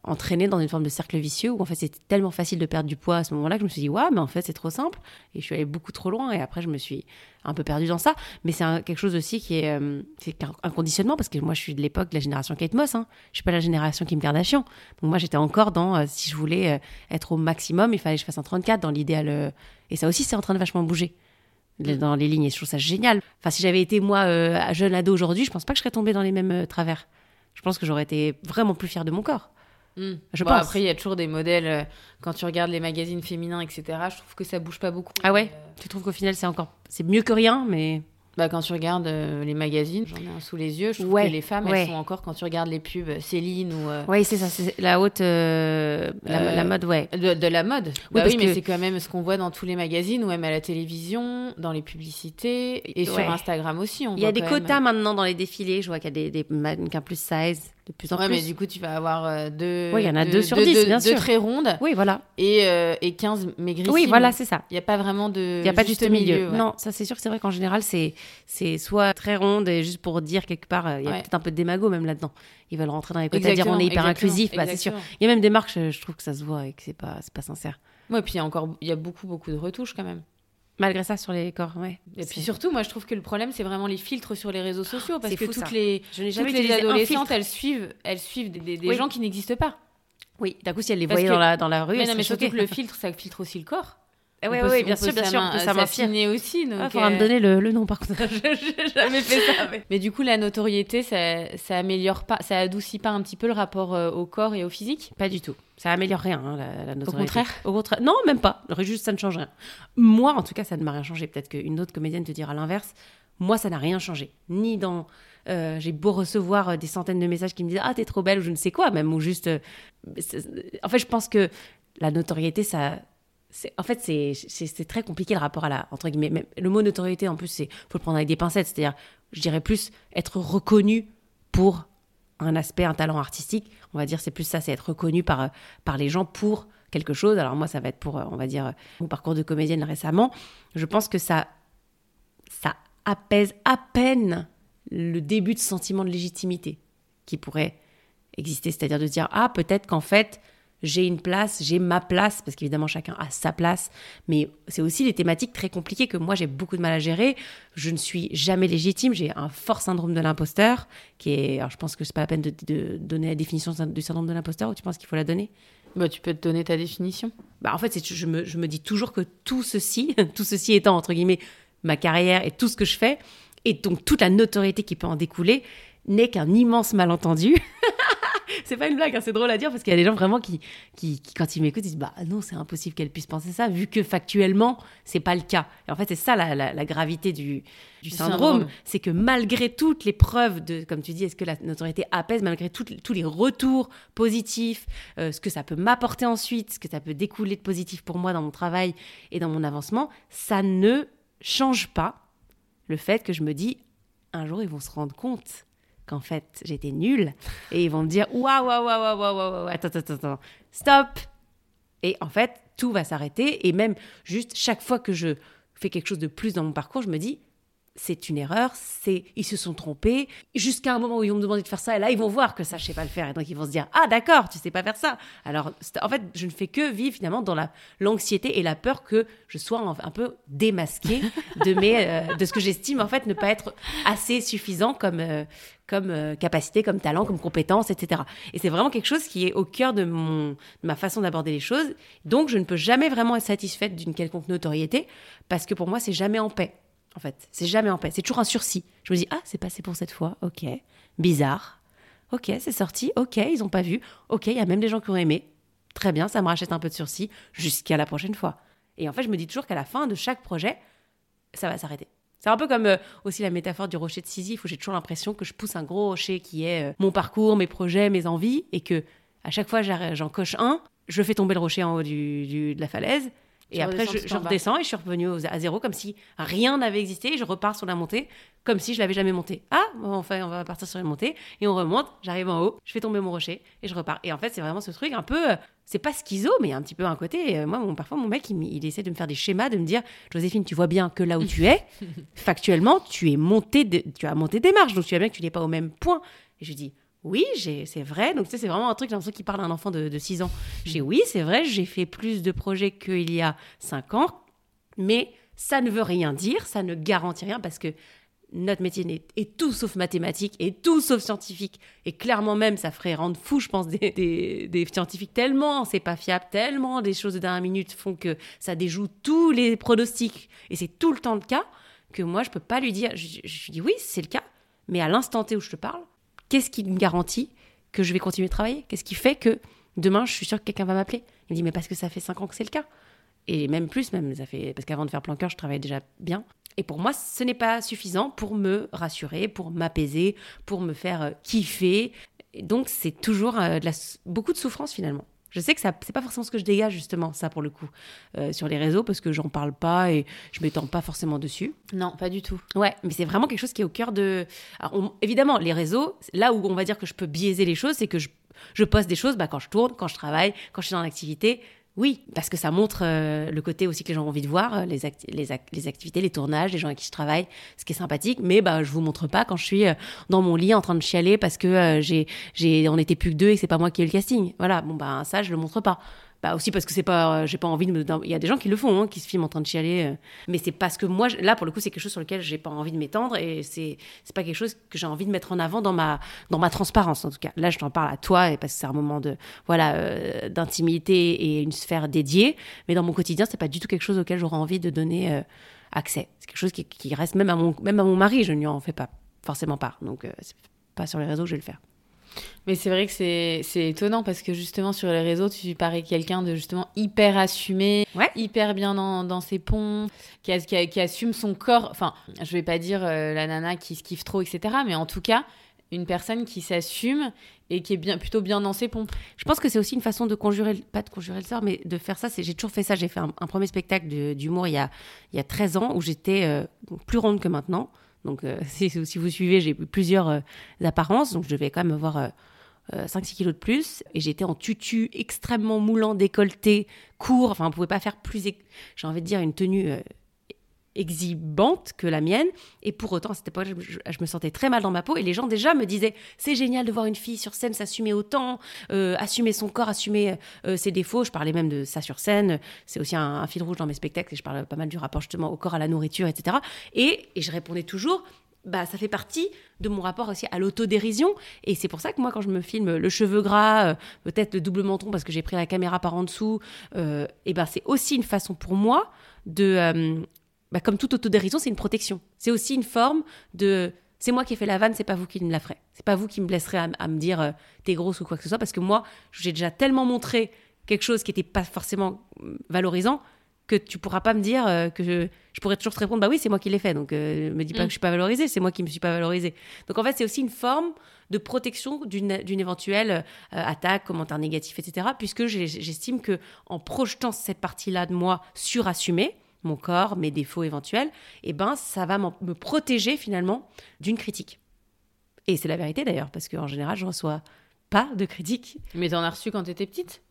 B: entraîné dans une forme de cercle vicieux où en fait c'était tellement facile de perdre du poids à ce moment-là que je me suis dit, ouais, mais en fait c'est trop simple. Et je suis allée beaucoup trop loin et après je me suis un peu perdue dans ça. Mais c'est quelque chose aussi qui est, euh, c'est un, conditionnement parce que moi je suis de l'époque de la génération Kate Moss. Hein. Je suis pas la génération Kim Kardashian. Donc moi j'étais encore dans, euh, si je voulais euh, être au maximum, il fallait que je fasse un 34 dans l'idéal. euh, et ça aussi c'est en train de vachement bouger dans les lignes et je trouve ça génial. Enfin si j'avais été moi jeune ado aujourd'hui, je pense pas que je serais tombée dans les mêmes travers. Je pense que j'aurais été vraiment plus fière de mon corps.
A: Hmm.
B: Je
A: Bon,
B: pense.
A: Après, il y a toujours des modèles. euh, quand tu regardes les magazines féminins, etc., je trouve que ça bouge pas beaucoup.
B: Ah ouais
A: Mais, euh,
B: Tu trouves qu'au final c'est encore c'est mieux que rien, mais
A: Bah, quand tu regardes euh, les magazines, j'en ai un sous les yeux, je trouve
B: Ouais,
A: que les femmes,
B: ouais.
A: elles sont encore, quand tu regardes les pubs Céline ou euh,
B: oui c'est ça, c'est la haute euh, la, la mode ouais.
A: de, de la mode. bah
B: parce
A: oui, mais
B: que-
A: c'est quand même ce qu'on voit dans tous les magazines ou même à la télévision, dans les publicités et sur. Instagram aussi. On
B: Il y a des
A: même-
B: quotas maintenant dans les défilés. Je vois qu'il y a des, des mannequins plus size de plus en
A: Ouais,
B: plus.
A: mais du coup, tu vas avoir euh, deux.
B: Ouais, il y en a deux sur dix, bien
A: deux
B: sûr.
A: très rondes
B: Oui, voilà.
A: et, euh, et 15 maigrissimes.
B: Oui, voilà, c'est ça.
A: Il n'y a pas vraiment de.
B: Il n'y a pas de juste milieu.
A: ouais.
B: Non, ça c'est sûr que c'est vrai qu'en général, c'est c'est soit très ronde et juste pour dire quelque part, euh, il y a
A: Ouais.
B: peut-être un peu de démago même là-dedans. Ils veulent rentrer dans les quotas, dire on est hyper inclusif, bah, c'est sûr. Il y a même des marques, je, je trouve que ça se voit et que c'est pas, c'est pas sincère.
A: Ouais, puis il y a encore il y a beaucoup, beaucoup de retouches quand même.
B: Malgré ça, sur les corps, ouais.
A: Et puis surtout, moi je trouve que le problème, c'est vraiment les filtres sur les réseaux sociaux. Parce que
B: fou,
A: toutes
B: ça.
A: les,
B: je n'ai
A: toutes
B: jamais
A: les
B: utilisé un
A: adolescentes, elles suivent, elles suivent des, des- des
B: Oui.
A: gens qui n'existent pas.
B: Oui, d'un coup, si elle les
A: que-
B: dans la, dans la rue,
A: mais non, mais surtout que le filtre, ça filtre aussi le corps.
B: Eh ouais, ouais, bien sûr, bien sûr, s'amincer.
A: s'affiner aussi.
B: Il faudra me
A: euh,
B: donner le, le nom par contre. (laughs) J'ai jamais fait ça. mais-
A: Mais du coup, la notoriété, ça, ça améliore pas, ça adoucit pas un petit peu le rapport euh, au corps et au physique?
B: Pas du tout. Ça améliore rien, hein, la, la notoriété.
A: contraire?
B: Au contraire. Non, même pas. Juste, ça ne change rien. Moi, en tout cas, ça ne m'a rien changé. Peut-être qu'une autre comédienne te dira l'inverse. Moi, ça n'a rien changé. Ni dans. euh, J'ai beau recevoir des centaines de messages qui me disent Ah, t'es trop belle, ou je ne sais quoi, même, ou juste. En fait, je pense que la notoriété, ça. En fait, c'est- très compliqué le rapport à la. Entre guillemets. le mot notoriété, en plus, c'est faut le prendre avec des pincettes. C'est-à-dire, je dirais plus être reconnu pour un aspect, un talent artistique. On va dire, c'est plus ça, c'est être reconnu par, par les gens pour quelque chose. Alors moi, ça va être pour, on va dire, mon parcours de comédienne récemment. Je pense que ça, ça apaise à peine le début de sentiment de légitimité qui pourrait exister. C'est-à-dire de dire, ah, peut-être qu'en fait, j'ai une place, j'ai ma place, parce qu'évidemment chacun a sa place, mais c'est aussi des thématiques très compliquées que moi j'ai beaucoup de mal à gérer. Je ne suis jamais légitime, j'ai un fort syndrome de l'imposteur, qui est, alors je pense que c'est pas la peine de, de donner la définition du syndrome de l'imposteur, ou tu penses qu'il faut la donner?
A: Bah, Tu peux te donner ta définition.
B: bah, en fait, c'est, je, me, je me dis toujours que tout ceci, (laughs) tout ceci étant entre guillemets ma carrière et tout ce que je fais, et donc toute la notoriété qui peut en découler, n'est qu'un immense malentendu. (laughs) c'est pas une blague, hein, c'est drôle à dire parce qu'il y a des gens vraiment qui, qui, qui, quand ils m'écoutent, ils disent bah non, c'est impossible qu'elle puisse penser ça, vu que factuellement, c'est pas le cas. Et en fait, c'est ça la, la, la gravité du, du syndrome,
A: syndrome.
B: c'est que malgré toutes les preuves de, comme tu dis, est-ce que la notoriété apaise, malgré tous les retours positifs, euh, ce que ça peut m'apporter ensuite, ce que ça peut découler de positif pour moi dans mon travail et dans mon avancement, ça ne change pas le fait que je me dis, un jour, ils vont se rendre compte qu'en fait, j'étais nulle et ils vont me dire, waouh, waouh, waouh, waouh, waouh, waouh, attends, attends, attends, stop. Et en fait, tout va s'arrêter et même juste chaque fois que je fais quelque chose de plus dans mon parcours, je me dis, c'est une erreur, c'est ils se sont trompés. Jusqu'à un moment où ils vont me demander de faire ça, et là ils vont voir que ça je sais pas le faire, et donc ils vont se dire ah d'accord, tu sais pas faire ça. Alors en fait, je ne fais que vivre finalement dans la l'anxiété et la peur que je sois un, un peu démasquée de mes euh, de ce que j'estime en fait ne pas être assez suffisant comme euh, comme euh, capacité, comme talent, comme compétence, etc. Et c'est vraiment quelque chose qui est au cœur de mon de ma façon d'aborder les choses. Donc je ne peux jamais vraiment être satisfaite d'une quelconque notoriété parce que pour moi c'est jamais en paix en fait. C'est jamais en paix. C'est toujours un sursis. Je me dis, ah, c'est passé pour cette fois. Ok. Bizarre. Ok, c'est sorti. Ok, ils ont pas vu. Ok, il y a même des gens qui ont aimé. Très bien, ça me rachète un peu de sursis jusqu'à la prochaine fois. Et en fait, je me dis toujours qu'à la fin de chaque projet, ça va s'arrêter. C'est un peu comme euh, aussi la métaphore du rocher de Sisyphe où j'ai toujours l'impression que je pousse un gros rocher qui est euh, mon parcours, mes projets, mes envies et que à chaque fois j'en coche un, je fais tomber le rocher en haut du- de la falaise et après je, je redescends et je suis revenue à zéro comme si rien n'avait existé et je repars sur la montée comme si je l'avais jamais montée. Ah, enfin on va partir sur une montée et on remonte, j'arrive en haut, je fais tomber mon rocher et je repars. Et en fait c'est vraiment ce truc un peu, euh, c'est pas schizo mais un petit peu un côté, euh, moi mon, parfois mon mec il, il essaie de me faire des schémas, de me dire Joséphine tu vois bien que là où tu es, (laughs) factuellement tu es monté, de- tu as monté des marches donc tu vois bien que tu n'es pas au même point. Et je dis oui, j'ai- c'est vrai. Donc, tu sais, c'est vraiment un truc, j'ai l'impression qu'il parle à un enfant de, de 6 ans. Je dis oui, c'est vrai, j'ai fait plus de projets qu'il y a 5 ans, mais ça ne veut rien dire, ça ne garantit rien parce que notre métier est tout sauf mathématique et tout sauf scientifique. Et clairement même, ça ferait rendre fou, je pense, (laughs) des, des- des scientifiques tellement c'est pas fiable, tellement des choses de dernière minute font que ça déjoue tous les pronostics. Et c'est tout le temps le cas que moi, je peux pas lui dire. Je, je dis oui, c'est le cas, mais à l'instant T où je te parle, qu'est-ce qui me garantit que je vais continuer de travailler? Qu'est-ce qui fait que demain, je suis sûre que quelqu'un va m'appeler? Il me dit, mais parce que ça fait 5 ans que c'est le cas. Et même plus, même, ça fait. Parce qu'avant de faire Planqueur, je travaillais déjà bien. Et pour moi, ce n'est pas suffisant pour me rassurer, pour m'apaiser, pour me faire euh, kiffer. Donc, c'est toujours euh, beaucoup de souffrance finalement. Je sais que ça, c'est pas forcément ce que je dégage justement, ça pour le coup, euh, sur les réseaux, parce que j'en parle pas et je m'étends pas forcément dessus.
A: Non, pas du tout.
B: Ouais, mais c'est vraiment quelque chose qui est au cœur de. Alors, on- évidemment, les réseaux, là où on va dire que je peux biaiser les choses, c'est que je, je poste des choses bah, quand je tourne, quand je travaille, quand je suis dans l'activité. Oui, parce que ça montre euh, le côté aussi que les gens ont envie de voir, euh, les, les, les activités, les tournages, les gens avec qui je travaille, ce qui est sympathique. Mais bah, je vous montre pas quand je suis euh, dans mon lit en train de chialer parce que euh, j'ai, j'ai, on était plus que deux et que c'est pas moi qui ai eu le casting. Voilà, bon bah ça je le montre pas. Bah aussi parce que c'est pas, j'ai pas envie de me. Il y a des gens qui le font, hein, qui se filment en train de chialer. euh, mais c'est parce que moi, là, pour le coup, c'est quelque chose sur lequel j'ai pas envie de m'étendre et c'est c'est pas quelque chose que j'ai envie de mettre en avant dans ma dans ma transparence en tout cas. Là, je t'en parle à toi et parce que c'est un moment de voilà euh, d'intimité et une sphère dédiée. Mais dans mon quotidien, c'est pas du tout quelque chose auquel j'aurais envie de donner euh, accès. C'est quelque chose qui, qui reste même à mon même à mon mari, je ne lui en fais pas forcément part. Donc euh, c'est pas sur les réseaux que je vais le faire.
A: Mais c'est vrai que c'est étonnant parce que justement sur les réseaux, tu parais quelqu'un de justement hyper assumé,
B: Ouais.
A: hyper bien dans, dans ses ponts, qui, a- qui, a- qui assume son corps. Enfin, je vais pas dire euh, la nana qui se kiffe trop, etc. Mais en tout cas, une personne qui s'assume et qui est bien, plutôt bien dans ses pompes.
B: Je pense que c'est aussi une façon de conjurer, le- pas de conjurer le sort, mais de faire ça. C'est, j'ai toujours fait ça. J'ai fait un, un premier spectacle d'humour il y a, il y a 13 ans où j'étais euh, plus ronde que maintenant. Donc, euh, (laughs) si, vous suivez, j'ai eu plusieurs euh, apparences. Donc, je devais quand même avoir euh, 5-6 kilos de plus. Et j'étais en tutu extrêmement moulant, décolleté, court. Enfin, on pouvait pas faire plus, j'ai envie de dire, une tenue euh, exhibante que la mienne. Et pour autant, à cette époque, je, je- me sentais très mal dans ma peau. Et les gens déjà me disaient, c'est génial de voir une fille sur scène s'assumer autant, euh, assumer son corps, assumer euh, ses défauts. Je parlais même de ça sur scène. C'est aussi un, fil rouge dans mes spectacles. Et je parle pas mal du rapport justement au corps, à la nourriture, etc. Et, et je répondais toujours, bah, ça fait partie de mon rapport aussi à l'autodérision. Et c'est pour ça que moi, quand je me filme le cheveu gras, euh, peut-être le double menton parce que j'ai pris la caméra par en dessous, et ben c'est aussi une façon pour moi de, bah, comme toute autodérision, c'est une protection. C'est aussi une forme de c'est moi qui ai fait la vanne, c'est pas vous qui me la ferez. C'est pas vous qui me blesserez à, à me dire euh, t'es grosse ou quoi que ce soit, parce que moi, j'ai déjà tellement montré quelque chose qui était pas forcément euh, valorisant que tu pourras pas me dire euh, que je, je pourrais toujours te répondre bah oui c'est moi qui l'ai fait donc euh, me dis pas
A: Mm.
B: que je suis pas valorisée c'est moi qui me suis pas valorisée donc en fait c'est aussi une forme de protection d'une éventuelle euh, attaque commentaire négatif etc puisque j'estime que en projetant cette partie là de moi surassumée mon corps mes défauts éventuels et ben ça va me protéger finalement d'une critique. Et c'est la vérité d'ailleurs parce qu'en général je reçois pas de critiques.
A: Mais t'en as reçu quand t'étais petite?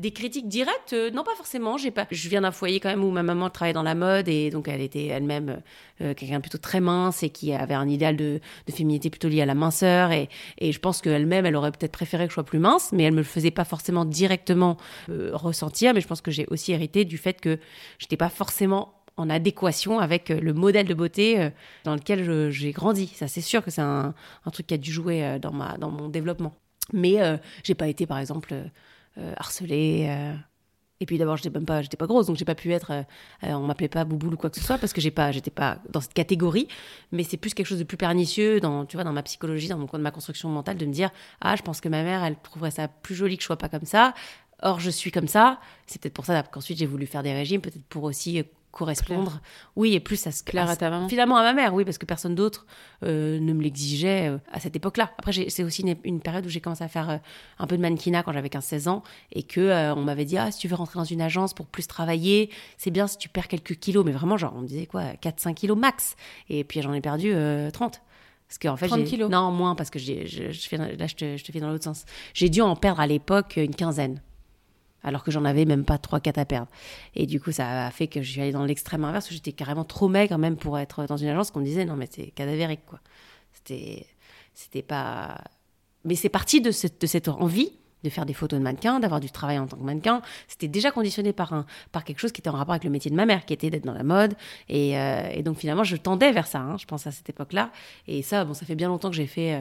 B: Des critiques directes euh, Non, pas forcément. J'ai pas. Je viens d'un foyer quand même où ma maman travaillait dans la mode et donc elle était elle-même euh, quelqu'un plutôt très mince et qui avait un idéal de, de féminité plutôt lié à la minceur et, et je pense qu'elle-même elle aurait peut-être préféré que je sois plus mince, mais elle me le faisait pas forcément directement euh, ressentir. Mais je pense que j'ai aussi hérité du fait que j'étais pas forcément en adéquation avec euh, le modèle de beauté euh, dans lequel j'ai grandi. Ça, c'est sûr que c'est un, un truc qui a dû jouer euh, dans, ma, dans mon développement. Mais euh, j'ai pas été, par exemple, euh, euh, harcelée. euh. Et puis d'abord, j'étais même pas, j'étais pas grosse, donc j'ai pas pu être. euh, euh, on m'appelait pas bouboule ou quoi que ce soit parce que j'ai pas, j'étais pas dans cette catégorie. Mais c'est plus quelque chose de plus pernicieux dans, tu vois, dans ma psychologie, dans mon dans ma construction mentale, de me dire, ah, je pense que ma mère, elle trouverait ça plus joli que je sois pas comme ça. Or, je suis comme ça. C'est peut-être pour ça qu'ensuite j'ai voulu faire des régimes, peut-être pour aussi correspondre. Oui, et plus à ce
A: Claire à ta maman
B: Finalement à ma mère, oui, parce que personne d'autre euh, ne me l'exigeait euh, à cette époque-là. Après, c'est aussi une, une période où j'ai commencé à faire euh, un peu de mannequinat quand j'avais 15-16 ans et que on m'avait dit ah si tu veux rentrer dans une agence pour plus travailler, c'est bien si tu perds quelques kilos, mais vraiment genre on me disait quoi 4-5 kilos max. Et puis j'en ai perdu euh, 30. Parce qu'en fait,
A: 30
B: j'ai-
A: kilos
B: Non, moins, parce que je, je fais, là, je te, je te fais dans l'autre sens. J'ai dû en perdre à l'époque une quinzaine alors que j'en avais même pas 3-4 à perdre. Et du coup, ça a fait que je suis allée dans l'extrême inverse, où j'étais carrément trop maigre, même pour être dans une agence, qu'on me disait, non, mais c'est cadavérique, quoi. C'était, c'était pas... Mais c'est parti de cette, envie de faire des photos de mannequin, d'avoir du travail en tant que mannequin. C'était déjà conditionné par, par quelque chose qui était en rapport avec le métier de ma mère, qui était d'être dans la mode. Et, euh, donc, finalement, je tendais vers ça, hein, je pense, à cette époque-là. Et ça, bon, ça fait bien longtemps que j'ai fait... euh,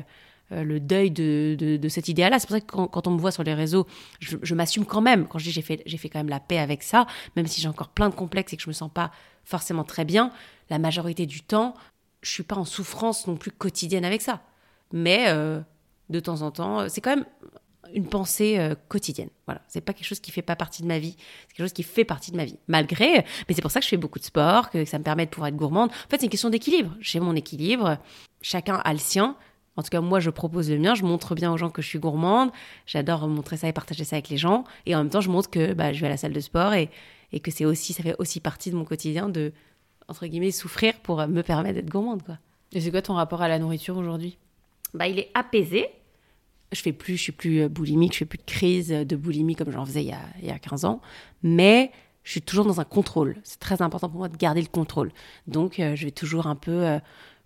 B: le deuil de, de, de cet idéal-là. C'est pour ça que quand, quand on me voit sur les réseaux, je, je m'assume quand même. Quand je dis j'ai fait, j'ai fait quand même la paix avec ça, même si j'ai encore plein de complexes et que je me sens pas forcément très bien, la majorité du temps, je suis pas en souffrance non plus quotidienne avec ça. Mais euh, de temps en temps, c'est quand même une pensée euh, quotidienne. Voilà, c'est pas quelque chose qui fait pas partie de ma vie, c'est quelque chose qui fait partie de ma vie. Malgré, mais c'est pour ça que je fais beaucoup de sport, que ça me permet de pouvoir être gourmande. En fait, c'est une question d'équilibre. J'ai mon équilibre, chacun a le sien. En tout cas, moi, je propose le mien. Je montre bien aux gens que je suis gourmande. J'adore montrer ça et partager ça avec les gens. Et en même temps, je montre que bah, je vais à la salle de sport et, et que c'est aussi, ça fait aussi partie de mon quotidien de, entre guillemets, souffrir pour me permettre d'être gourmande, quoi.
A: Et c'est quoi ton rapport à la nourriture aujourd'hui?
B: Bah, il est apaisé. Je fais plus, je suis plus euh, boulimique, je fais plus de crise de boulimie comme j'en faisais il y, a, il y a 15 ans. Mais je suis toujours dans un contrôle. C'est très important pour moi de garder le contrôle. Donc, euh, je vais toujours un peu euh,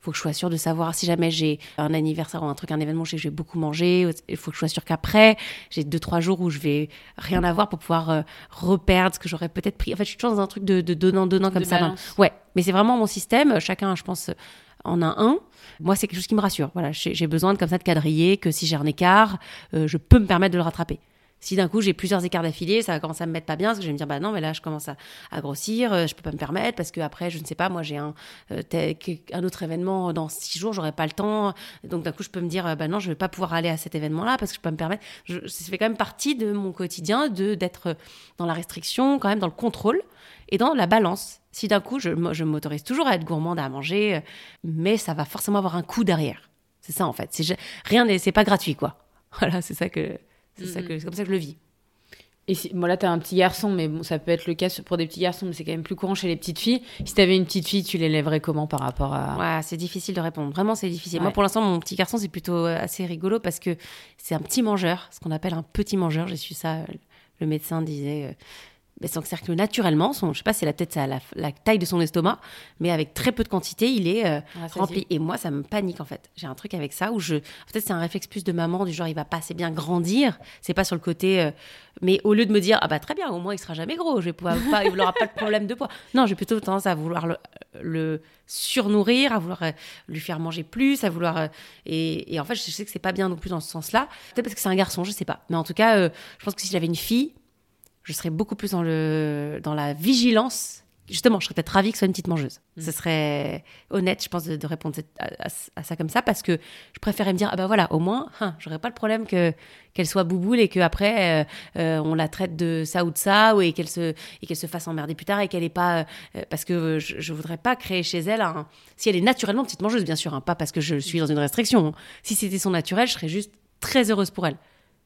B: faut que je sois sûre de savoir si jamais j'ai un anniversaire ou un truc, un événement, je sais que je vais beaucoup manger. Il faut que je sois sûre qu'après, j'ai deux, trois jours où je vais rien avoir pour pouvoir euh, reperdre ce que j'aurais peut-être pris. En fait, je suis toujours dans un truc de, donnant-donnant comme ça. Ouais, mais c'est vraiment mon système. Chacun, je pense, en a un. Moi, c'est quelque chose qui me rassure. Voilà, j'ai besoin de comme ça de quadriller, que si j'ai un écart, euh, je peux me permettre de le rattraper. Si d'un coup j'ai plusieurs écarts d'affilée, ça va commencer à me mettre pas bien, parce que je vais me dire bah non, mais là je commence à, grossir, euh, je peux pas me permettre parce que après je ne sais pas, moi j'ai un euh, un autre événement dans six jours, j'aurai pas le temps, donc d'un coup je peux me dire euh, bah non, je vais pas pouvoir aller à cet événement-là parce que je peux pas me permettre. Je, ça fait quand même partie de mon quotidien de d'être dans la restriction, quand même dans le contrôle et dans la balance. Si d'un coup je, je m'autorise toujours à être gourmande à manger, mais ça va forcément avoir un coup derrière. C'est ça en fait. Rien, c'est pas gratuit quoi. (laughs) Voilà, c'est ça que c'est comme ça que je le vis.
A: Et si, bon là, t'as un petit garçon, mais bon, ça peut être le cas pour des petits garçons, mais c'est quand même plus courant chez les petites filles. Si t'avais une petite fille, tu l'élèverais comment par rapport à...
B: Ouais, c'est difficile de répondre. Vraiment, c'est difficile. Moi, pour l'instant, mon petit garçon, c'est plutôt euh, assez rigolo parce que c'est un petit mangeur, ce qu'on appelle un petit mangeur. J'ai su ça, le médecin disait... Sans que naturellement. Son, je sais pas, c'est la peut-être la, la, taille de son estomac, mais avec très peu de quantité, il est euh, rempli. Et moi, ça me panique en fait. J'ai un truc avec ça où je, peut-être c'est un réflexe plus de maman du genre il va pas assez bien grandir. C'est pas sur le côté, euh, mais au lieu de me dire ah bah très bien, au moins il sera jamais gros, je vais pouvoir pas, il aura pas de problème de poids. Non, j'ai plutôt tendance à vouloir le, surnourrir, à vouloir euh, lui faire manger plus, à vouloir et, et, en fait je sais que c'est pas bien non plus dans ce sens-là. Peut-être parce que c'est un garçon, je sais pas. Mais en tout cas, je pense que si j'avais une fille je serais beaucoup plus dans, le, dans la vigilance. Justement, je serais peut-être ravie que ce soit une petite mangeuse. Mm. Ce serait honnête, je pense, de, répondre à, ça comme ça, parce que je préférais me dire, ah ben voilà, au moins, hein, j'aurais pas le problème que qu'elle soit bouboule et qu'après, euh, euh, on la traite de ça ou de ça, ou, et qu'elle se, et qu'elle se fasse emmerder plus tard, et qu'elle est pas... Euh, parce que je, je voudrais pas créer chez elle, un, si elle est naturellement petite mangeuse, bien sûr, hein, pas parce que je suis dans une restriction. Hein. Si c'était son naturel, je serais juste très heureuse pour elle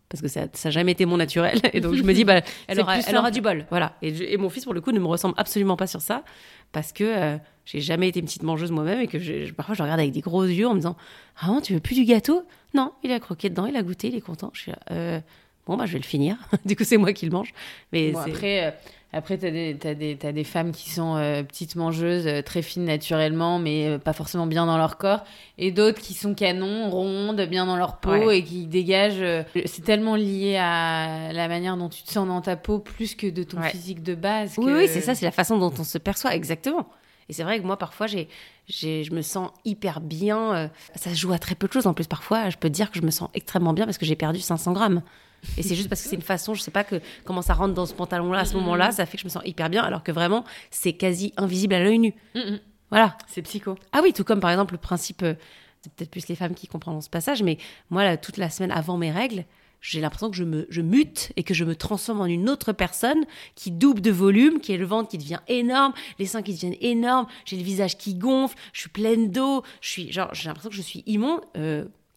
B: parce que ça n'a jamais été mon naturel. Et donc je me dis, bah, (laughs) elle, aura, elle aura, du bol. Voilà. Et, et, mon fils, pour le coup, ne me ressemble absolument pas sur ça, parce que euh, j'ai jamais été une petite mangeuse moi-même et que je, parfois je regarde avec des gros yeux en me disant, ah non, tu veux plus du gâteau? Non, il a croqué dedans, il a goûté, il est content. Je suis là, euh, bon, bah, je vais le finir. (laughs) du coup, c'est moi qui le mange.
A: Mais après, euh, après, tu as, des, des femmes qui sont euh, petites mangeuses, euh, très fines naturellement, mais euh, pas forcément bien dans leur corps. Et d'autres qui sont canons, rondes, bien dans leur peau et qui dégagent. c'est tellement lié à la manière dont tu te sens dans ta peau plus que de ton physique de base.
B: Oui, oui c'est ça, c'est la façon dont on se perçoit, exactement. Et c'est vrai que moi, parfois, j'ai, je me sens hyper bien. ça se joue à très peu de choses. En plus, parfois, je peux te dire que je me sens extrêmement bien parce que j'ai perdu 500 grammes. Et c'est juste parce que c'est une façon, je sais pas que, comment ça rentre dans ce pantalon-là à ce moment-là, ça fait que je me sens hyper bien, alors que vraiment, c'est quasi invisible à l'œil nu. Voilà.
A: C'est psycho.
B: Ah oui, tout comme par exemple le principe, euh, c'est peut-être plus les femmes qui comprennent ce passage, mais moi, là, toute la semaine avant mes règles, j'ai l'impression que je me je mute et que je me transforme en une autre personne qui double de volume, qui est le ventre qui devient énorme, les seins qui deviennent énormes, j'ai le visage qui gonfle, je suis pleine d'eau, je suis genre j'ai l'impression que je suis immonde.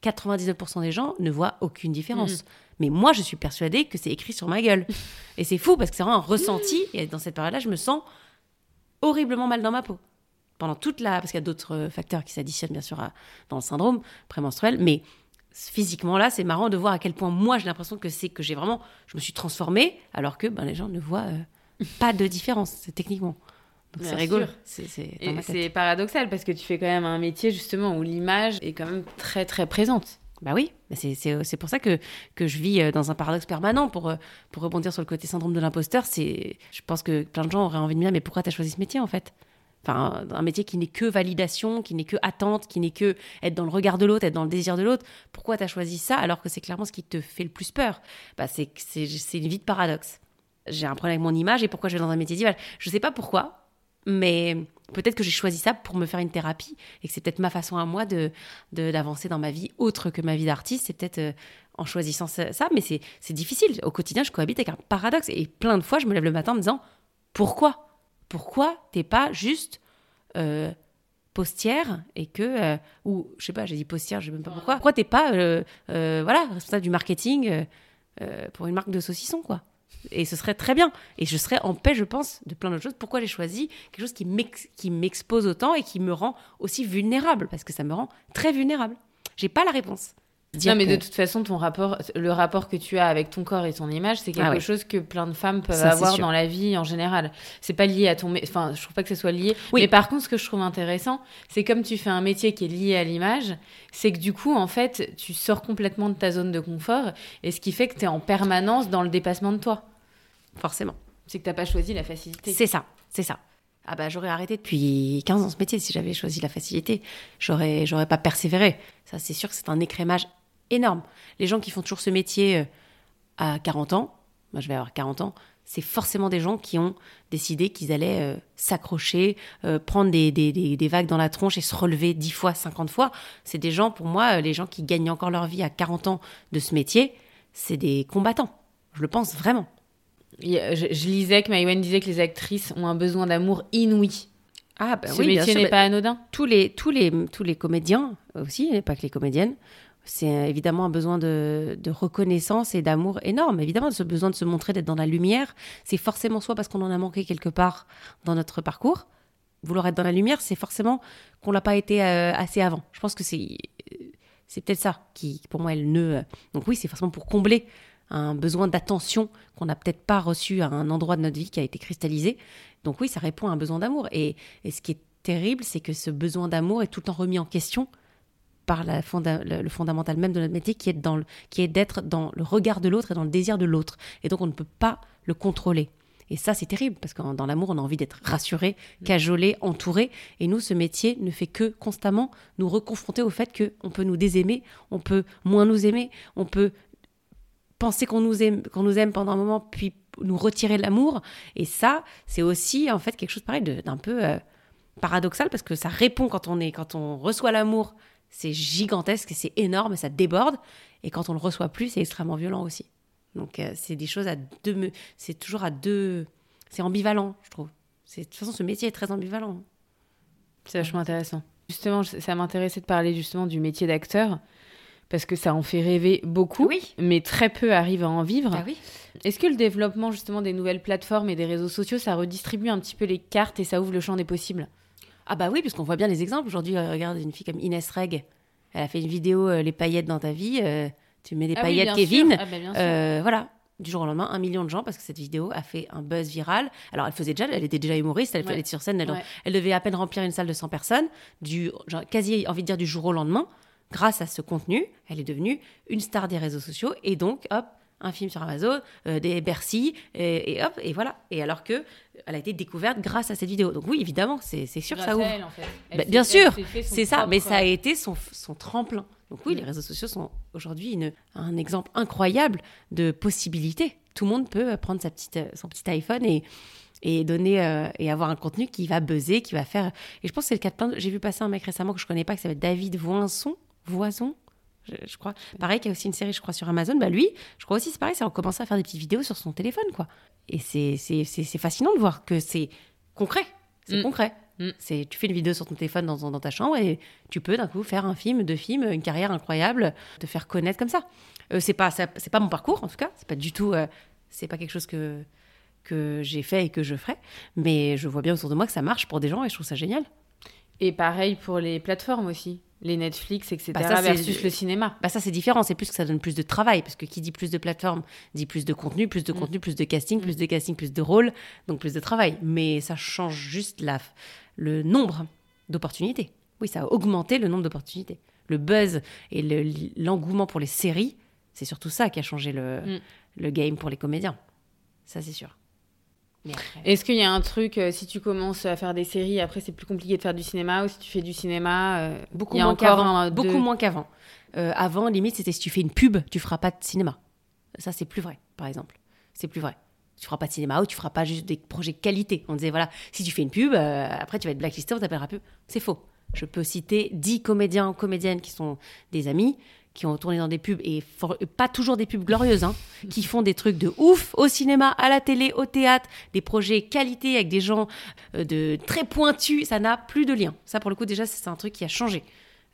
B: 99% euh, des gens ne voient aucune différence. Mais moi, je suis persuadée que c'est écrit sur ma gueule. (laughs) Et c'est fou parce que c'est vraiment un ressenti. Et dans cette période-là, je me sens horriblement mal dans ma peau. Pendant toute la. Parce qu'il y a d'autres euh, facteurs qui s'additionnent, bien sûr, dans le syndrome prémenstruel. Mais physiquement, là, c'est marrant de voir à quel point moi, j'ai l'impression que c'est que j'ai vraiment. Je me suis transformée, alors que ben, les gens ne voient euh, (laughs) pas de différence, techniquement. Donc c'est rigolo.
A: C'est paradoxal parce que tu fais quand même un métier justement où l'image est quand même très très présente.
B: Bah oui, c'est pour ça que, que je vis euh, dans un paradoxe permanent. Pour, euh, pour rebondir sur le côté syndrome de l'imposteur, c'est, je pense que plein de gens auraient envie de me dire, mais pourquoi tu as choisi ce métier en fait? Enfin, un métier qui n'est que validation, qui n'est que attente, qui n'est que être dans le regard de l'autre, être dans le désir de l'autre. Pourquoi tu as choisi ça alors que c'est clairement ce qui te fait le plus peur? Bah, C'est une vie de paradoxe. J'ai un problème avec mon image et pourquoi je vais dans un métier d'image? Je sais pas pourquoi, mais peut-être que j'ai choisi ça pour me faire une thérapie et que c'est peut-être ma façon à moi de d'avancer dans ma vie autre que ma vie d'artiste. C'est peut-être euh, en choisissant ça, mais c'est difficile. Au quotidien, je cohabite avec un paradoxe et plein de fois, je me lève le matin en me disant pourquoi? Pourquoi t'es pas juste euh, postière et que euh, ou je sais pas, j'ai dit postière, je sais même pas pourquoi. Pourquoi t'es pas voilà responsable du marketing pour une marque de saucisson quoi? Et ce serait très bien. Et je serais en paix, je pense, de plein d'autres choses. Pourquoi j'ai choisi quelque chose qui m'expose autant et qui me rend aussi vulnérable? Parce que ça me rend très vulnérable. J'ai pas la réponse.
A: Non, mais
B: que-
A: de toute façon, ton rapport, le rapport que tu as avec ton corps et ton image, c'est quelque
B: Ah ouais.
A: chose que plein de femmes peuvent
B: Ça,
A: avoir dans la vie en général. C'est pas lié à ton, enfin, je trouve pas que ce soit lié.
B: Oui.
A: Mais par contre, ce que je trouve intéressant, c'est comme tu fais un métier qui est lié à l'image, c'est que du coup, en fait, tu sors complètement de ta zone de confort, et ce qui fait que tu es en permanence dans le dépassement de toi.
B: forcément.
A: C'est que t'as pas choisi la facilité.
B: C'est ça, c'est ça. Ah bah j'aurais arrêté depuis 15 ans ce métier si j'avais choisi la facilité. J'aurais j'aurais pas persévéré. Ça c'est sûr que c'est un écrémage énorme. Les gens qui font toujours ce métier euh, à 40 ans, moi je vais avoir 40 ans, c'est forcément des gens qui ont décidé qu'ils allaient euh, s'accrocher, euh, prendre des, des, des, des vagues dans la tronche et se relever 10 fois, 50 fois. C'est des gens, pour moi, les gens qui gagnent encore leur vie à 40 ans de ce métier, c'est des combattants. Je le pense vraiment.
A: Je, je lisais que Maïwen disait que les actrices ont un besoin d'amour inouï.
B: Ah bah
A: Ce métier n'est pas anodin.
B: tous les, tous les, tous les comédiens aussi, et pas que les comédiennes, c'est euh, évidemment un besoin de, reconnaissance et d'amour énorme. Évidemment, ce besoin de se montrer, d'être dans la lumière, c'est forcément soit parce qu'on en a manqué quelque part dans notre parcours. Vouloir être dans la lumière, c'est forcément qu'on l'a pas été euh, assez avant. Je pense que c'est c'est peut-être ça qui, pour moi, est le nœud. euh. Donc oui, c'est forcément pour combler un besoin d'attention qu'on n'a peut-être pas reçu à un endroit de notre vie qui a été cristallisé. Donc oui, ça répond à un besoin d'amour. Et, et ce qui est terrible, c'est que ce besoin d'amour est tout le temps remis en question par la fonda- le, fondamental même de notre métier, qui est, dans le- qui est d'être dans le regard de l'autre et dans le désir de l'autre. Et donc on ne peut pas le contrôler. Et ça, c'est terrible, parce que dans l'amour, on a envie d'être rassuré, cajolé, entouré. Et nous, ce métier ne fait que constamment nous reconfronter au fait qu'on peut nous désaimer, on peut moins nous aimer, on peut penser qu'on nous aime, qu'on nous aime pendant un moment, puis nous retirer l'amour. Et ça, c'est aussi en fait quelque chose pareil d'un peu euh, paradoxal parce que ça répond quand on est, quand on reçoit l'amour, c'est gigantesque, c'est énorme, ça déborde. Et quand on le reçoit plus, c'est extrêmement violent aussi. Donc euh, c'est des choses à deux, c'est toujours à deux, c'est ambivalent, je trouve. De toute façon ce métier est très ambivalent.
A: C'est vachement intéressant. Justement, ça m'intéressait de parler justement du métier d'acteur parce que ça en fait rêver beaucoup,
B: Oui.
A: mais très peu arrivent à en vivre.
B: Ah oui.
A: Est-ce que le développement justement des nouvelles plateformes et des réseaux sociaux, ça redistribue un petit peu les cartes et ça ouvre le champ des possibles?
B: Ah bah oui, puisqu'on voit bien les exemples. Aujourd'hui, euh, regarde une fille comme Inès Reg. Elle a fait une vidéo euh, Les paillettes dans ta vie. euh, tu mets des
A: Ah
B: paillettes, Kevin.
A: Ah bah.
B: Euh, voilà. Du jour au lendemain, un million de gens parce que cette vidéo a fait un buzz viral. Alors, elle faisait déjà, elle était déjà humoriste, elle
A: Ouais.
B: était sur scène, elle,
A: Ouais.
B: elle devait à peine remplir une salle de 100 personnes, du genre, quasi envie de dire du jour au lendemain. Grâce à ce contenu, elle est devenue une star des réseaux sociaux et donc, hop, un film sur Amazon, euh, des Bercy, et, et hop, et voilà. Et alors que elle a été découverte grâce à cette vidéo. Donc oui, évidemment, c'est sûr que ça ouvre.
A: elle, en fait. Elle
B: Bah,
A: s'est-
B: bien sûr, C'est ça, mais ça a été son, son tremplin. Donc oui, les réseaux sociaux sont aujourd'hui un exemple incroyable de possibilités. Tout le monde peut prendre sa petite, euh, son petit iPhone et, et donner euh, et avoir un contenu qui va buzzer, qui va faire. Et je pense que c'est le cas de plein. J'ai vu passer un mec récemment que je connais pas, qui s'appelle David Voinson, Voison. Je, je crois. Pareil, qui a aussi une série, je crois, sur Amazon. Bah lui, je crois aussi, c'est pareil, ça a commencé à faire des petites vidéos sur son téléphone, quoi. Et c'est fascinant de voir que c'est concret. C'est
A: Mm.
B: concret.
A: Mm.
B: C'est tu fais une vidéo sur ton téléphone dans, dans ta chambre et tu peux d'un coup faire un film, deux films, une carrière incroyable, te faire connaître comme ça. Euh, c'est pas ça- c'est pas mon parcours en tout cas. C'est pas du tout. euh, c'est pas quelque chose que que j'ai fait et que je ferai. Mais je vois bien autour de moi que ça marche pour des gens et je trouve ça génial.
A: Et pareil pour les plateformes aussi, les Netflix, etc.
B: Bah, ça, c'est-
A: versus le cinéma.
B: Bah ça c'est différent, c'est plus que ça donne plus de travail parce que qui dit plus de plateformes dit plus de contenu, plus de
A: Mm.
B: contenu, plus de casting, plus de casting, plus de rôles, donc plus de travail. Mais ça change juste la, le nombre d'opportunités. Oui, ça a augmenté le nombre d'opportunités. Le buzz et le- l'engouement pour les séries, c'est surtout ça qui a changé le,
A: Mm.
B: le game pour les comédiens. Ça c'est sûr.
A: Est-ce qu'il y a un truc, euh, si tu commences à faire des séries, après c'est plus compliqué de faire du cinéma, ou si tu fais du cinéma, euh,
B: Beaucoup moins qu'avant. Beaucoup
A: deux-
B: moins qu'avant. Euh, avant, limite, c'était si tu fais une pub, tu feras pas de cinéma. Ça, c'est plus vrai, par exemple. C'est plus vrai. Tu feras pas de cinéma ou tu feras pas juste des projets de qualité. On disait, voilà, si tu fais une pub, euh, après tu vas être blacklisté, on t'appellera pub. C'est faux. Je peux citer 10 comédiens ou comédiennes qui sont des amis, qui ont tourné dans des pubs, et pas toujours des pubs glorieuses, hein, qui font des trucs de ouf au cinéma, à la télé, au théâtre, des projets qualité avec des gens euh, de très pointus. Ça n'a plus de lien. Ça, pour le coup, déjà, c'est un truc qui a changé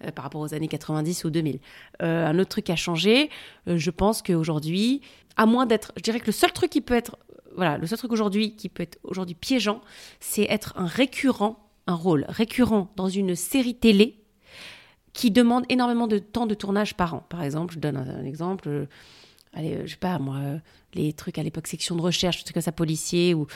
B: euh, par rapport aux années 90 ou 2000. Euh, un autre truc a changé, je pense qu'aujourd'hui, à moins d'être, je dirais que le seul truc qui peut être, voilà, le seul truc aujourd'hui qui peut être aujourd'hui piégeant, c'est être un récurrent, un rôle récurrent dans une série télé qui demandent énormément de temps de tournage par an. Par exemple, je donne un, exemple. euh, allez, euh, je sais pas, moi, euh, les trucs à l'époque section de recherche, trucs comme ça, policier, ou,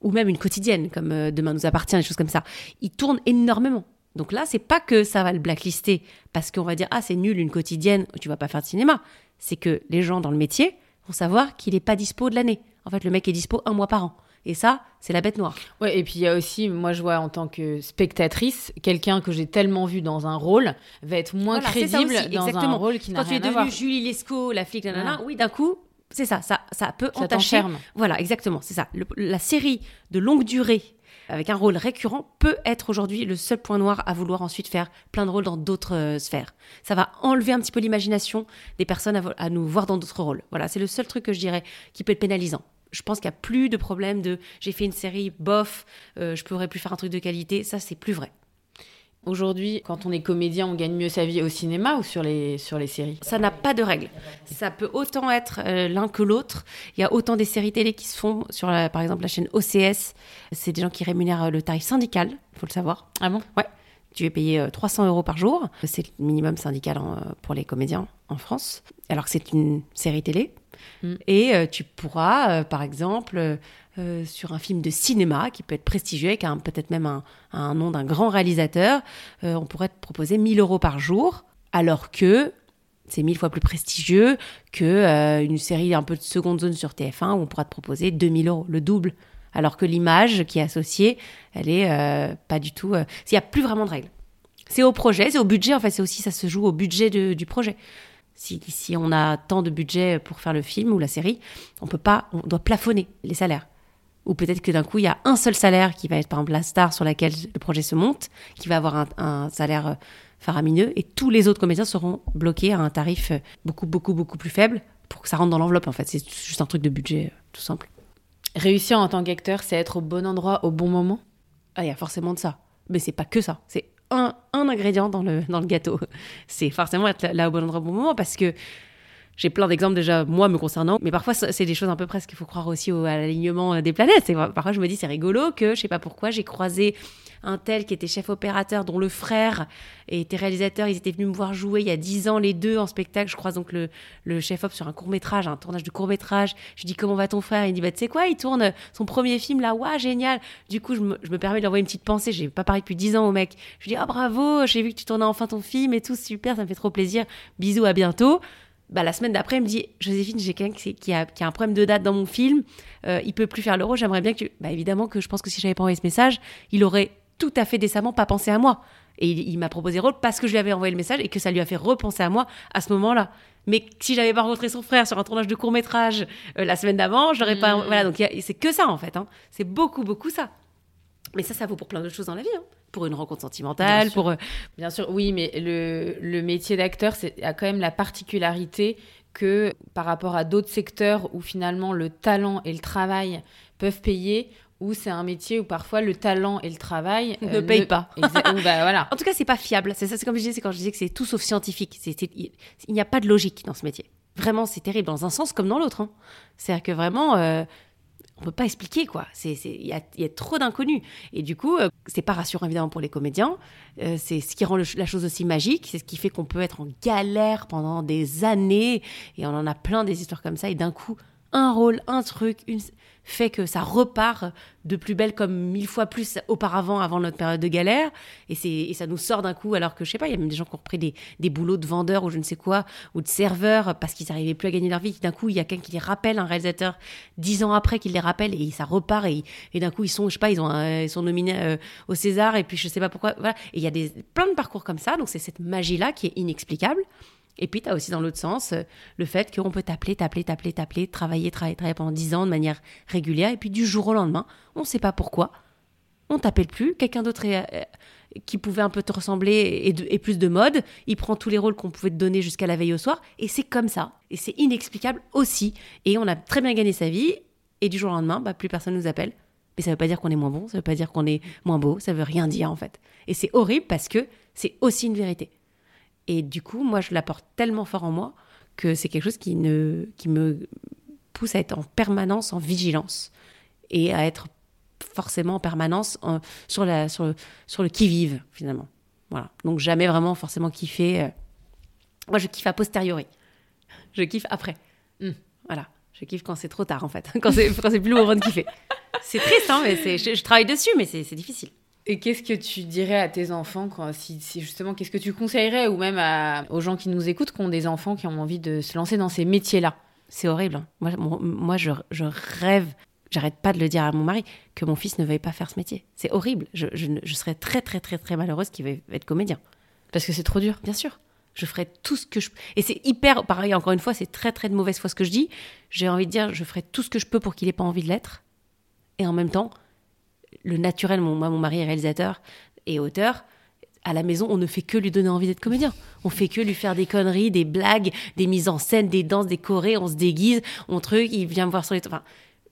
B: ou même une quotidienne, comme Demain nous appartient, des choses comme ça. Ils tournent énormément. Donc là, c'est pas que ça va le blacklister parce qu'on va dire ah c'est nul une quotidienne, tu vas pas faire de cinéma. C'est que les gens dans le métier vont savoir qu'il est pas dispo de l'année. En fait, le mec est dispo un mois par an. Et ça, c'est la bête noire.
A: Ouais, et puis il y a aussi, moi je vois en tant que spectatrice, quelqu'un que j'ai tellement vu dans un rôle va être moins
B: Voilà,
A: crédible
B: aussi,
A: dans un rôle qui n'a
B: Quand tu es
A: rien à voir.
B: devenue Julie Lescaut, la flic, nanana,
A: Voilà.
B: oui, d'un coup, c'est ça, ça, ça peut
A: Ça
B: entacher. Voilà, exactement, c'est ça. Le- la série de longue durée avec un rôle récurrent peut être aujourd'hui le seul point noir à vouloir ensuite faire plein de rôles dans d'autres euh, sphères. Ça va enlever un petit peu l'imagination des personnes à, à nous voir dans d'autres rôles. Voilà, c'est le seul truc que je dirais qui peut être pénalisant. Je pense qu'il n'y a plus de problème de j'ai fait une série bof, euh, je pourrais plus faire un truc de qualité. Ça, c'est plus vrai.
A: Aujourd'hui, quand on est comédien, on gagne mieux sa vie au cinéma ou sur les, sur les séries?
B: Ça n'a pas de règle. Ça peut autant être euh, l'un que l'autre. Il y a autant des séries télé qui se font sur, la- par exemple, la chaîne OCS. C'est des gens qui rémunèrent euh, le tarif syndical, il faut le savoir.
A: Ah bon?
B: Ouais. Tu es payé euh, 300 euros par jour. C'est le minimum syndical en, euh, pour les comédiens en France. Alors que c'est une série télé.
A: Mm.
B: Et euh, tu pourras, euh, par exemple, euh, sur un film de cinéma qui peut être prestigieux, avec peut-être même un, nom d'un grand réalisateur, on pourrait te proposer 1000 euros par jour. Alors que c'est mille fois plus prestigieux que une série un peu de seconde zone sur TF1 où on pourra te proposer 2000 euros, le double. Alors que l'image qui est associée, elle est pas du tout. Il n'y a plus vraiment de règles. C'est au projet, c'est au budget. En fait, c'est aussi ça se joue au budget du projet. Si, si on a tant de budget pour faire le film ou la série, on peut pas, on doit plafonner les salaires. Ou peut-être que d'un coup, il y a un seul salaire qui va être par exemple la star sur laquelle le projet se monte, qui va avoir un, un salaire euh, faramineux, et tous les autres comédiens seront bloqués à un tarif euh, beaucoup, beaucoup, beaucoup plus faible pour que ça rentre dans l'enveloppe. En fait, c'est juste un truc de budget, euh, tout simple.
A: Réussir en tant qu'acteur, c'est être au bon endroit au bon moment?
B: Ah, il y a forcément de ça. Mais c'est pas que ça. C'est un, un ingrédient dans le, dans le gâteau. (laughs) C'est forcément être là, là au bon endroit au bon moment parce que j'ai plein d'exemples déjà, moi, me concernant. Mais parfois, c'est des choses un peu presque, il faut croire aussi au- à l'alignement euh, des planètes. Parfois, je me dis, c'est rigolo que, je sais pas pourquoi, j'ai croisé un tel qui était chef opérateur, dont le frère était réalisateur. Ils étaient venus me voir jouer il y a dix ans, les deux, en spectacle. Je croise donc le, le chef-op sur un court-métrage, un tournage de court-métrage. Je lui dis, comment va ton frère? Il dit, bah, tu sais quoi, il tourne son premier film là, waouh, génial. Du coup, je me, permets de lui envoyer une petite pensée. J'ai pas parlé depuis 10 ans au mec. Je lui dis, ah bravo, j'ai vu que tu tournais enfin ton film et tout, super, ça me fait trop plaisir. Bisous, à bientôt. Bah, la semaine d'après, il me dit, Joséphine, j'ai quelqu'un qui, qui a, qui a un problème de date dans mon film. Euh, il peut plus faire le rôle. J'aimerais bien que tu. Bah, évidemment que je pense que si j'avais pas envoyé ce message, il aurait tout à fait décemment pas pensé à moi. Et il, il m'a proposé le rôle parce que je lui avais envoyé le message et que ça lui a fait repenser à moi à ce moment-là. Mais si j'avais pas rencontré son frère sur un tournage de court métrage la semaine d'avant, j'aurais pas.
A: Mm.
B: Voilà, donc c'est que ça en fait. hein. C'est beaucoup, beaucoup ça. Mais ça, ça vaut pour plein d'autres choses dans la vie. hein. Pour une rencontre sentimentale,
A: Bien
B: pour. euh,
A: Bien sûr, oui, mais le, le métier d'acteur c'est- a quand même la particularité que par rapport à d'autres secteurs où finalement le talent et le travail peuvent payer, où c'est un métier où parfois le talent et le travail
B: Ne payent pas.
A: Exa- (laughs) ou bah, voilà.
B: En tout cas, c'est pas fiable. C'est ça, c'est comme je disais, c'est quand je disais que c'est tout sauf scientifique. Il il n'y a pas de logique dans ce métier. Vraiment, c'est terrible dans un sens comme dans l'autre. hein. C'est-à-dire que vraiment, euh, on peut pas expliquer quoi. C'est, il y a, trop d'inconnus. Et du coup, euh, c'est pas rassurant évidemment pour les comédiens. Euh, c'est ce qui rend la chose aussi magique. C'est ce qui fait qu'on peut être en galère pendant des années. Et on en a plein des histoires comme ça. Et d'un coup, un rôle, un truc, une fait que ça repart de plus belle comme mille fois plus auparavant, avant notre période de galère. Et, et ça nous sort d'un coup, alors que je sais pas, il y a même des gens qui ont repris des, des boulots de vendeurs ou je ne sais quoi, ou de serveurs parce qu'ils n'arrivaient plus à gagner leur vie. D'un coup, il y a quelqu'un qui les rappelle, un réalisateur, dix ans après, qui les rappelle et ça repart. Et, et d'un coup, ils sont, pas, ils, ont, ils sont nominés euh, au César et puis je sais pas pourquoi. Voilà. Et il y a des, plein de parcours comme ça. Donc c'est cette magie-là qui est inexplicable. Et puis, tu as aussi dans l'autre sens euh, le fait qu'on peut t'appeler, t'appeler, t'appeler, t'appeler, travailler, travailler, travailler pendant 10 ans de manière régulière. Et puis, du jour au lendemain, on ne sait pas pourquoi, on t'appelle plus. Quelqu'un d'autre euh, qui pouvait un peu te ressembler et, plus de mode, il prend tous les rôles qu'on pouvait te donner jusqu'à la veille au soir. Et c'est comme ça. Et c'est inexplicable aussi. Et on a très bien gagné sa vie. Et du jour au lendemain, bah, plus personne nous appelle. Mais ça veut pas dire qu'on est moins bon, ça veut pas dire qu'on est moins beau, ça veut rien dire en fait. Et c'est horrible parce que c'est aussi une vérité. Et du coup, moi, je l'apporte tellement fort en moi que c'est quelque chose qui, ne, qui me pousse à être en permanence en vigilance et à être forcément en permanence en- sur, la, sur, le, sur le qui-vive, finalement. Voilà. Donc jamais vraiment forcément kiffer. euh. Moi, je kiffe a posteriori. Je kiffe après.
A: Mm.
B: Voilà. Je kiffe quand c'est trop tard, en fait. (laughs) Quand c'est, plus le moment de kiffer. C'est triste, hein, mais je, je travaille dessus, mais c'est difficile.
A: Et qu'est-ce que tu dirais à tes enfants quand, si, si justement, qu'est-ce que tu conseillerais ou même à- aux gens qui nous écoutent, qui ont des enfants qui ont envie de se lancer dans ces métiers-là?
B: C'est horrible. hein. Moi, moi je, je rêve, j'arrête pas de le dire à mon mari, que mon fils ne veuille pas faire ce métier. C'est horrible. Je, je, serais très, très, très, très malheureuse qu'il veuille être comédien.
A: Parce que c'est trop dur.
B: Bien sûr. Je ferai tout ce que je Et c'est hyper. Pareil, encore une fois, c'est très, très de mauvaise foi ce que je dis. J'ai envie de dire, je ferai tout ce que je peux pour qu'il ait pas envie de l'être. Et en même temps, le naturel, mon, moi, mon mari est réalisateur et auteur. À la maison, on ne fait que lui donner envie d'être comédien. On fait que lui faire des conneries, des blagues, des mises en scène, des danses, des chorés. On se déguise, on truc, il vient me voir sur les. Enfin,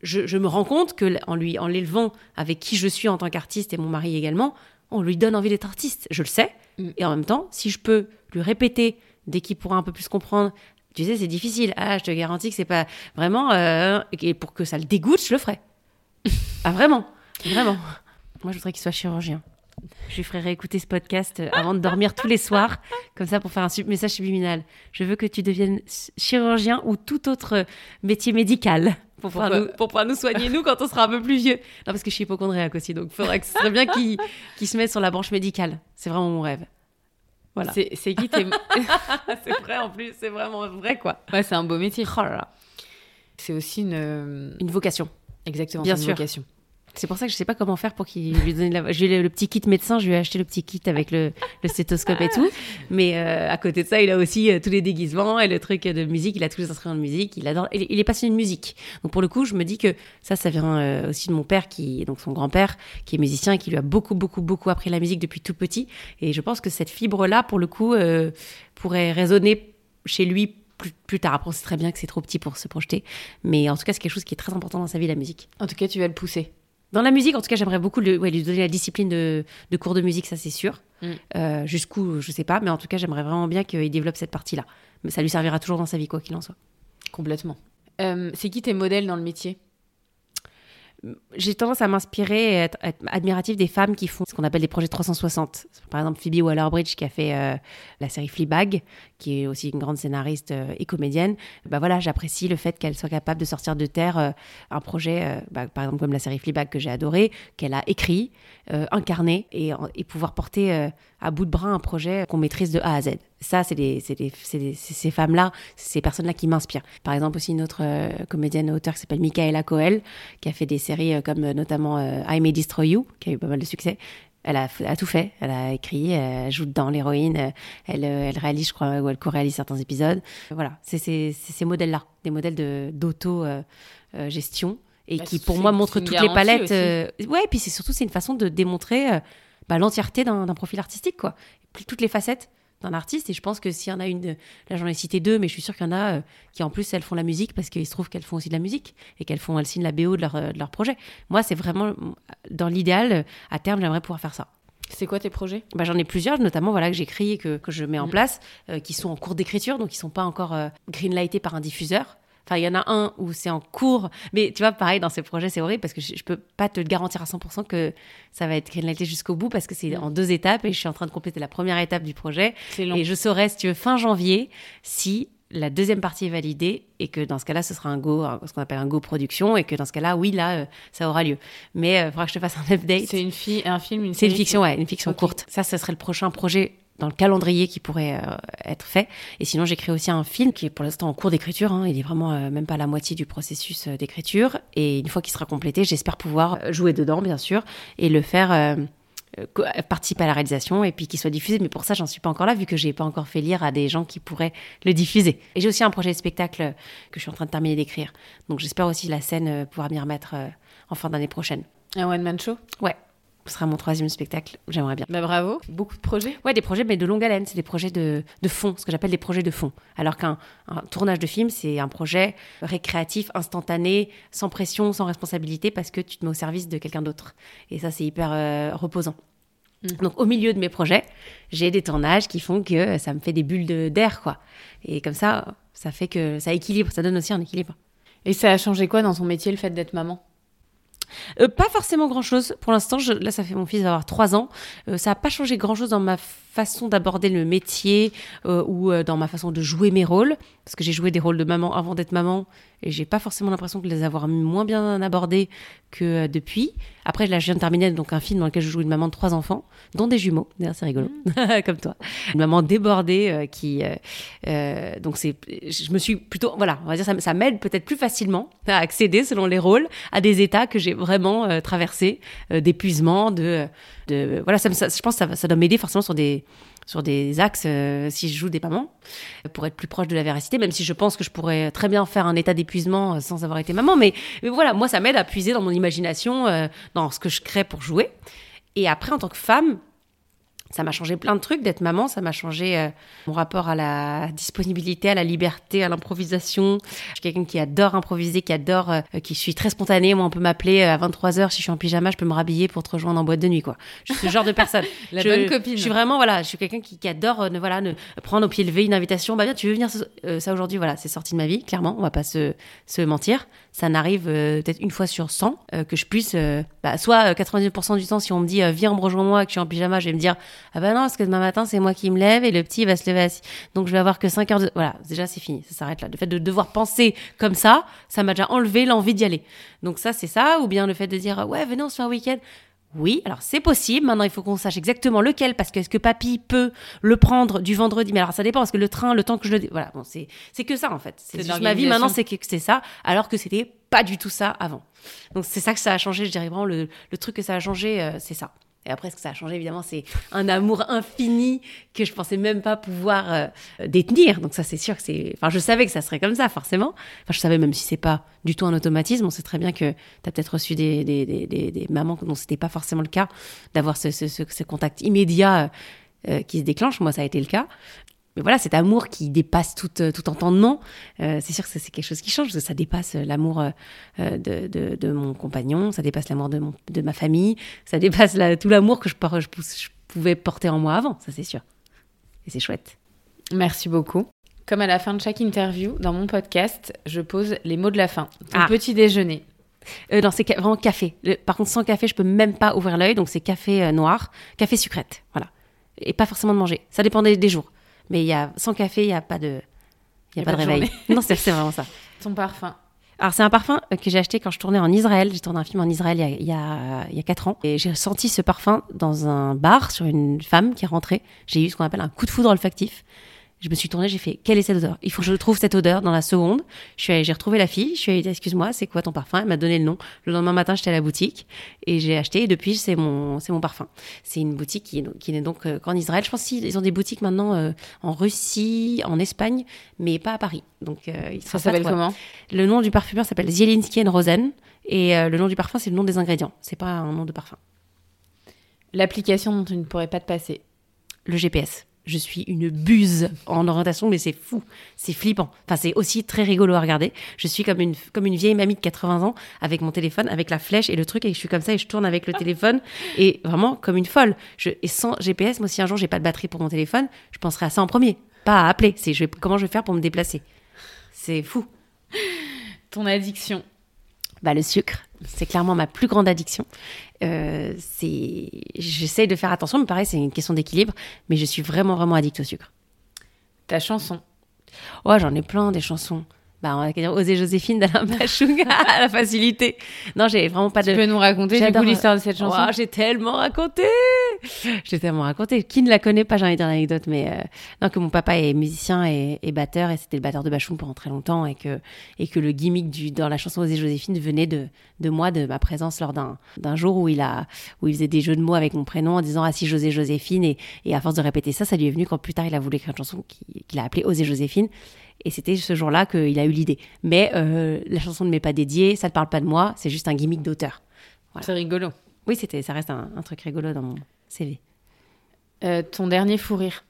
B: je, je me rends compte que en lui, en l'élevant avec qui je suis en tant qu'artiste et mon mari également, on lui donne envie d'être artiste. Je le sais.
A: Mm.
B: Et en même temps, si je peux lui répéter dès qu'il pourra un peu plus comprendre, tu sais, c'est difficile. Ah, je te garantis que c'est pas vraiment. euh, et pour que ça le dégoûte, je le ferai. (laughs) ah, vraiment. Vraiment. Moi, je voudrais qu'il soit chirurgien. Je lui ferai réécouter ce podcast euh, avant de dormir tous les soirs, comme ça pour faire un message subliminal. Je veux que tu deviennes chirurgien ou tout autre euh, métier médical pour pouvoir, nous, pour pouvoir nous soigner, nous, quand on sera un peu plus vieux. Non, parce que je suis hypochondriaque aussi, donc il faudrait que ce serait bien qu'il se mette sur la branche médicale. C'est vraiment mon rêve. Voilà.
A: C'est qui tes... (laughs)
B: c'est vrai en plus, c'est vraiment vrai quoi.
A: ouais, c'est un beau métier.
B: Oh.
A: C'est aussi une...
B: Une vocation.
A: Exactement,
B: Bien
A: c'est une
B: sûr.
A: vocation.
B: C'est pour ça que je sais pas comment faire pour qu'il lui donne la. J'ai le, petit kit médecin, je lui ai acheté le petit kit avec le, stéthoscope et tout. Mais euh, à côté de ça, il a aussi euh, tous les déguisements et le truc de musique. Il a tous les instruments de musique. Il adore. Il, est passionné de musique. Donc pour le coup, je me dis que ça, ça vient euh, aussi de mon père, qui donc son grand-père, qui est musicien et qui lui a beaucoup, beaucoup, beaucoup appris la musique depuis tout petit. Et je pense que cette fibre-là, pour le coup, pourrait résonner chez lui. Plus, plus tard, après on sait très bien que c'est trop petit pour se projeter, mais en tout cas c'est quelque chose qui est très important dans sa vie, la musique.
A: En tout cas, tu vas le pousser.
B: Dans la musique, en tout cas, j'aimerais beaucoup le- ouais, lui donner la discipline de, de cours de musique, ça c'est sûr.
A: Mm.
B: Euh, Jusqu'où, je sais pas, mais en tout cas, j'aimerais vraiment bien qu'il développe cette partie-là. Mais ça lui servira toujours dans sa vie, quoi qu'il en soit.
A: Complètement. Euh, c'est qui tes modèles dans le métier?
B: J'ai tendance à m'inspirer et être, être admiratif des femmes qui font ce qu'on appelle des projets 360. Par exemple, Phoebe Waller-Bridge qui a fait euh, la série Fleabag, qui est aussi une grande scénariste euh, et comédienne. Bah voilà, j'apprécie le fait qu'elle soit capable de sortir de terre euh, un projet, bah, par exemple comme la série Fleabag que j'ai adoré, qu'elle a écrit, incarné et, pouvoir porter à bout de bras un projet qu'on maîtrise de A à Z. Ça, c'est ces femmes-là, ces personnes-là qui m'inspirent. Par exemple, aussi une autre euh, comédienne auteure qui s'appelle Michaela Coel, qui a fait des séries euh, comme euh, notamment I May Destroy You, qui a eu pas mal de succès. Elle a, tout fait. Elle a écrit, elle joue dedans l'héroïne, elle, elle réalise, je crois, ou elle co-réalise certains épisodes. Voilà, c'est ces modèles-là, des modèles de- d'auto-gestion. et
A: Bah,
B: qui, pour moi,
A: une
B: toutes les palettes. euh, ouais, et puis c'est surtout, c'est une façon de démontrer euh, bah, l'entièreté d'un profil artistique, quoi. Toutes les facettes d'un artiste. Et je pense que s'il y en a une, de- là j'en ai cité deux, mais je suis sûre qu'il y en a euh, qui en plus elles font la musique parce qu'il se trouve qu'elles font aussi de la musique et qu'elles font, elles signent la BO de leur, euh, de leur projet. Moi, c'est vraiment dans l'idéal, euh, à terme, j'aimerais pouvoir faire ça.
A: C'est quoi tes projets?
B: Bah, j'en ai plusieurs, notamment voilà que j'écris et que, que je mets en
A: Mm.
B: place, euh, qui sont en cours d'écriture, donc qui sont pas encore euh, greenlightés par un diffuseur. Enfin, il y en a un où c'est en cours, mais tu vois, pareil, dans ces projets, c'est horrible parce que je, je peux pas te le garantir à 100% que ça va être greenlighté jusqu'au bout parce que c'est
A: Mm.
B: en deux étapes et je suis en train de compléter la première étape du projet.
A: C'est long.
B: Et je saurai, si tu veux, fin janvier, si la deuxième partie est validée et que dans ce cas-là, ce sera un go, ce qu'on appelle un go production et que dans ce cas-là, oui, là, euh, ça aura lieu. Mais il faudra que je te fasse un update.
A: C'est une fille, un film, une
B: C'est une fiction, ouais, une fiction courte. Ça, ce serait le prochain projet dans le calendrier qui pourrait euh, être fait. Et sinon, j'écris aussi un film qui est pour l'instant en cours d'écriture. hein. Il est vraiment euh, même pas à la moitié du processus euh, d'écriture. Et une fois qu'il sera complété, j'espère pouvoir jouer dedans, bien sûr, et le faire. participer à la réalisation et puis qu'il soit diffusé mais pour ça j'en suis pas encore là vu que j'ai pas encore fait lire à des gens qui pourraient le diffuser et j'ai aussi un projet de spectacle que je suis en train de terminer d'écrire donc j'espère aussi la scène pouvoir m'y remettre en fin d'année prochaine
A: Un one-man show?
B: Ouais ce sera mon troisième spectacle j'aimerais bien
A: Bah bravo. Beaucoup de projets.
B: Ouais, des projets, mais de longue haleine. C'est des projets de, de fond, ce que j'appelle des projets de fond. Alors qu'un un tournage de film, c'est un projet récréatif, instantané, sans pression, sans responsabilité, parce que tu te mets au service de quelqu'un d'autre. Et ça, c'est hyper euh, reposant.
A: Mm.
B: Donc, au milieu de mes projets, j'ai des tournages qui font que ça me fait des bulles de- d'air, quoi. Et comme ça, ça fait que ça équilibre, ça donne aussi un équilibre.
A: Et ça a changé quoi dans ton métier, le fait d'être maman?
B: Euh, pas forcément grand chose. Pour l'instant, là, ça fait mon fils va avoir trois ans. Euh, ça n'a pas changé grand chose dans ma façon d'aborder le métier euh, ou euh, dans ma façon de jouer mes rôles, parce que j'ai joué des rôles de maman avant d'être maman et j'ai pas forcément l'impression de les avoir moins bien abordés que euh, depuis. Après, là, je viens de terminer donc un film dans lequel je joue une maman de trois enfants, dont des jumeaux. D'ailleurs, c'est rigolo,
A: Mm. (laughs)
B: comme toi. Une maman débordée euh, qui, euh, euh, donc c'est, je me suis plutôt, voilà, on va dire ça, ça m'aide peut-être plus facilement à accéder selon les rôles à des états que j'ai vraiment traversés, euh, d'épuisement, de, de, voilà, ça, ça- je pense que ça, ça doit m'aider forcément sur des sur des axes euh, si je joue des mamans pour être plus proche de la véracité même si je pense que je pourrais très bien faire un état d'épuisement euh, sans avoir été maman. Mais, mais voilà moi ça m'aide à puiser dans mon imagination euh, dans ce que je crée pour jouer. Et après en tant que femme ça m'a changé plein de trucs d'être maman, ça m'a changé euh, mon rapport à la disponibilité, à la liberté, à l'improvisation. Je suis quelqu'un qui adore improviser, qui adore, euh, qui suis très spontanée. Moi, on peut m'appeler euh, à 23h si je suis en pyjama, je peux me rhabiller pour te rejoindre en boîte de nuit, quoi. Je suis ce genre de personne. (laughs)
A: La
B: Je-
A: bonne copine.
B: Je suis vraiment, voilà, je suis quelqu'un qui, qui adore, euh, ne, voilà, ne, prendre au pied levé une invitation. Bah, bien, tu veux venir ce- euh, ça aujourd'hui, voilà, c'est sorti de ma vie, clairement, on va pas se, se mentir. Ça n'arrive euh, peut-être une fois sur 100 euh, que je puisse, euh, bah, soit euh, 90% du temps, si on me dit, euh, viens, rejoins-moi, que je suis en pyjama, je vais me dire, ah bah non, parce que demain matin, c'est moi qui me lève et le petit il va se lever assis. Donc, je vais avoir que 5 heures de, voilà, déjà, c'est fini, ça s'arrête là. Le fait de devoir penser comme ça, ça m'a déjà enlevé l'envie d'y aller. Donc, ça, c'est ça, ou bien le fait de dire, ouais, venez, on se fait un week-end. Oui, alors c'est possible. Maintenant, il faut qu'on sache exactement lequel, parce que est-ce que papy peut le prendre du vendredi? Mais alors, ça dépend, parce que le train, le temps que je le... Voilà, bon, c'est c'est que ça, en fait.
A: C'est
B: juste ma vie, maintenant, c'est que c'est ça, alors que c'était pas du tout ça avant. Donc, c'est ça que ça a changé, je dirais vraiment, le, le truc que ça a changé, euh, c'est ça. Et après, ce que ça a changé, évidemment, c'est un amour infini que je pensais même pas pouvoir euh, détenir. Donc ça, c'est sûr que c'est... Enfin, je savais que ça serait comme ça, forcément. Enfin, je savais même si c'est pas du tout un automatisme. On sait très bien que tu as peut-être reçu des, des, des, des, mamans dont c'était pas forcément le cas, d'avoir ce, ce, ce, ce contact immédiat euh, qui se déclenche. Moi, ça a été le cas. Mais voilà, cet amour qui dépasse tout, euh, tout entendement, euh, c'est sûr que c'est quelque chose qui change, parce que ça dépasse euh, l'amour euh, euh, de, de, de mon compagnon, ça dépasse l'amour de, mon, de ma famille, ça dépasse la- tout l'amour que je, je, je pouvais porter en moi avant, ça c'est sûr. Et c'est chouette.
A: Merci beaucoup. Comme à la fin de chaque interview, dans mon podcast, je pose les mots de la fin. Ton
B: Ah.
A: petit déjeuner.
B: Euh, non, c'est ca- vraiment café. Le- par contre, sans café, je peux même pas ouvrir l'œil, donc c'est café euh, noir, café sucrète, voilà. Et pas forcément de manger, ça dépend des, des jours. Mais il y a, sans café, il n'y a pas de, il y a pas de réveil. (laughs) non, c'est vraiment ça.
A: Ton parfum.
B: Alors, c'est un parfum que j'ai acheté quand je tournais en Israël. J'ai tourné un film en Israël il y a, il y a, il y a 4 ans. Et j'ai senti ce parfum dans un bar sur une femme qui est rentrée. J'ai eu ce qu'on appelle un coup de foudre olfactif. Je me suis tournée, j'ai fait quelle est cette odeur? Il faut que je trouve cette odeur dans la seconde. Je suis j'ai retrouvé la fille. Je suis allée dire excuse-moi, c'est quoi ton parfum? Elle m'a donné le nom. Le lendemain matin, j'étais à la boutique et j'ai acheté. Et depuis, c'est mon c'est mon parfum. C'est une boutique qui, qui n'est donc euh, qu'en Israël. Je pense qu'ils ont des boutiques maintenant euh, en Russie, en Espagne, mais pas à Paris. Donc euh,
A: Ça s'appelle comment?
B: Le nom du parfumeur s'appelle Zielinski Rosen et le nom du parfum c'est le nom des ingrédients. C'est pas un nom de parfum.
A: L'application dont tu ne pourrais pas te passer.
B: Le GPS. Je suis une buse en orientation, mais c'est fou, c'est flippant. Enfin, c'est aussi très rigolo à regarder. Je suis comme une comme une vieille mamie de 80 ans avec mon téléphone, avec la flèche et le truc, et je suis comme ça et je tourne avec le téléphone et vraiment comme une folle. Je, et sans GPS, moi si un jour j'ai pas de batterie pour mon téléphone, je penserai à ça en premier, pas à appeler. C'est je comment je vais faire pour me déplacer. C'est fou.
A: Ton addiction.
B: Bah, le sucre, c'est clairement ma plus grande addiction. Euh, c'est, j'essaye de faire attention, mais pareil, c'est une question d'équilibre. Mais je suis vraiment, vraiment addict au sucre.
A: Ta chanson?
B: Ouais, j'en ai plein des chansons. Bah, on va dire Oser Joséphine d'Alain (laughs) Bachung, à la facilité. Non, j'ai vraiment pas
A: Tu
B: de.
A: peux nous raconter du coup l'histoire de cette chanson
B: Ouah, j'ai tellement raconté. J'ai tellement raconté. Qui ne la connaît pas, j'ai envie de dire l'anecdote, mais euh, non, que mon papa est musicien et, et batteur, et c'était le batteur de Bachung pendant très longtemps, et que, et que le gimmick du, dans la chanson Oser Joséphine venait de, de moi, de ma présence lors d'un, d'un jour où il a, où il faisait des jeux de mots avec mon prénom en disant Ah si José Joséphine, et, et à force de répéter ça, ça lui est venu quand plus tard il a voulu écrire une chanson qui- qu'il a appelée Oser Joséphine. Et c'était ce jour-là qu'il a eu l'idée. Mais euh, la chanson ne m'est pas dédiée, ça ne parle pas de moi, c'est juste un gimmick d'auteur.
A: C'est rigolo.
B: Oui, c'était, ça reste un, un truc rigolo dans mon CV.
A: Euh, ton dernier fou rire.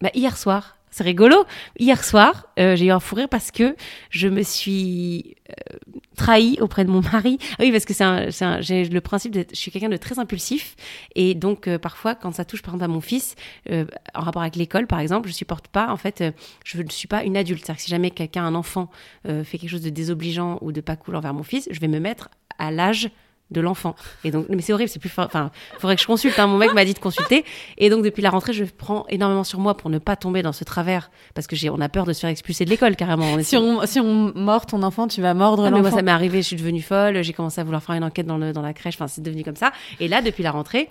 B: Bah, hier soir, c'est rigolo. Hier soir, euh, j'ai eu un fou rire parce que je me suis euh, trahie auprès de mon mari. Ah oui, parce que c'est j'ai le principe de, je suis quelqu'un de très impulsif et donc euh, parfois quand ça touche par exemple à mon fils, en rapport avec l'école par exemple, je supporte pas. En fait, je ne suis pas une adulte. C'est-à-dire que si jamais quelqu'un, un enfant, fait quelque chose de désobligeant ou de pas cool envers mon fils, je vais me mettre à l'âge de l'enfant. Et donc, mais c'est horrible, c'est plus. Enfin, faudrait que je consulte. Hein. Mon mec m'a dit de consulter. Et donc, depuis la rentrée, je prends énormément sur moi pour ne pas tomber dans ce travers. Parce que j'ai, on a peur de se faire expulser de l'école, carrément.
A: si on, si on mord ton enfant, tu vas mordre
B: ah,
A: l'enfant.
B: Moi, ça m'est arrivé, je suis devenue folle. J'ai commencé à vouloir faire une enquête dans, le, dans la crèche. Enfin, c'est devenu comme ça. Et là, depuis la rentrée,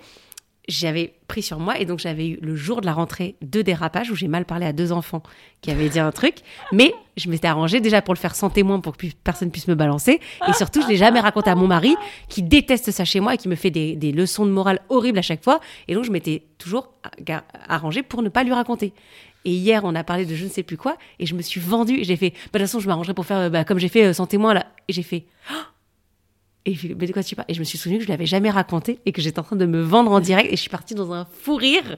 B: j'avais pris sur moi et donc j'avais eu le jour de la rentrée deux dérapages où j'ai mal parlé à deux enfants qui avaient dit un truc, mais je m'étais arrangée déjà pour le faire sans témoin pour que personne puisse me balancer et surtout je l'ai jamais raconté à mon mari qui déteste ça chez moi et qui me fait des, des leçons de morale horribles à chaque fois et donc je m'étais toujours arrangée pour ne pas lui raconter. Et hier, on a parlé de je ne sais plus quoi, et je me suis vendue, et j'ai fait, bah, de toute façon, je m'arrangerai pour faire, bah, comme j'ai fait euh, sans témoin, là. Et j'ai fait, et je mais de quoi tu parles? Et je me suis souvenu que je l'avais jamais raconté et que j'étais en train de me vendre en (laughs) direct et je suis partie dans un fou rire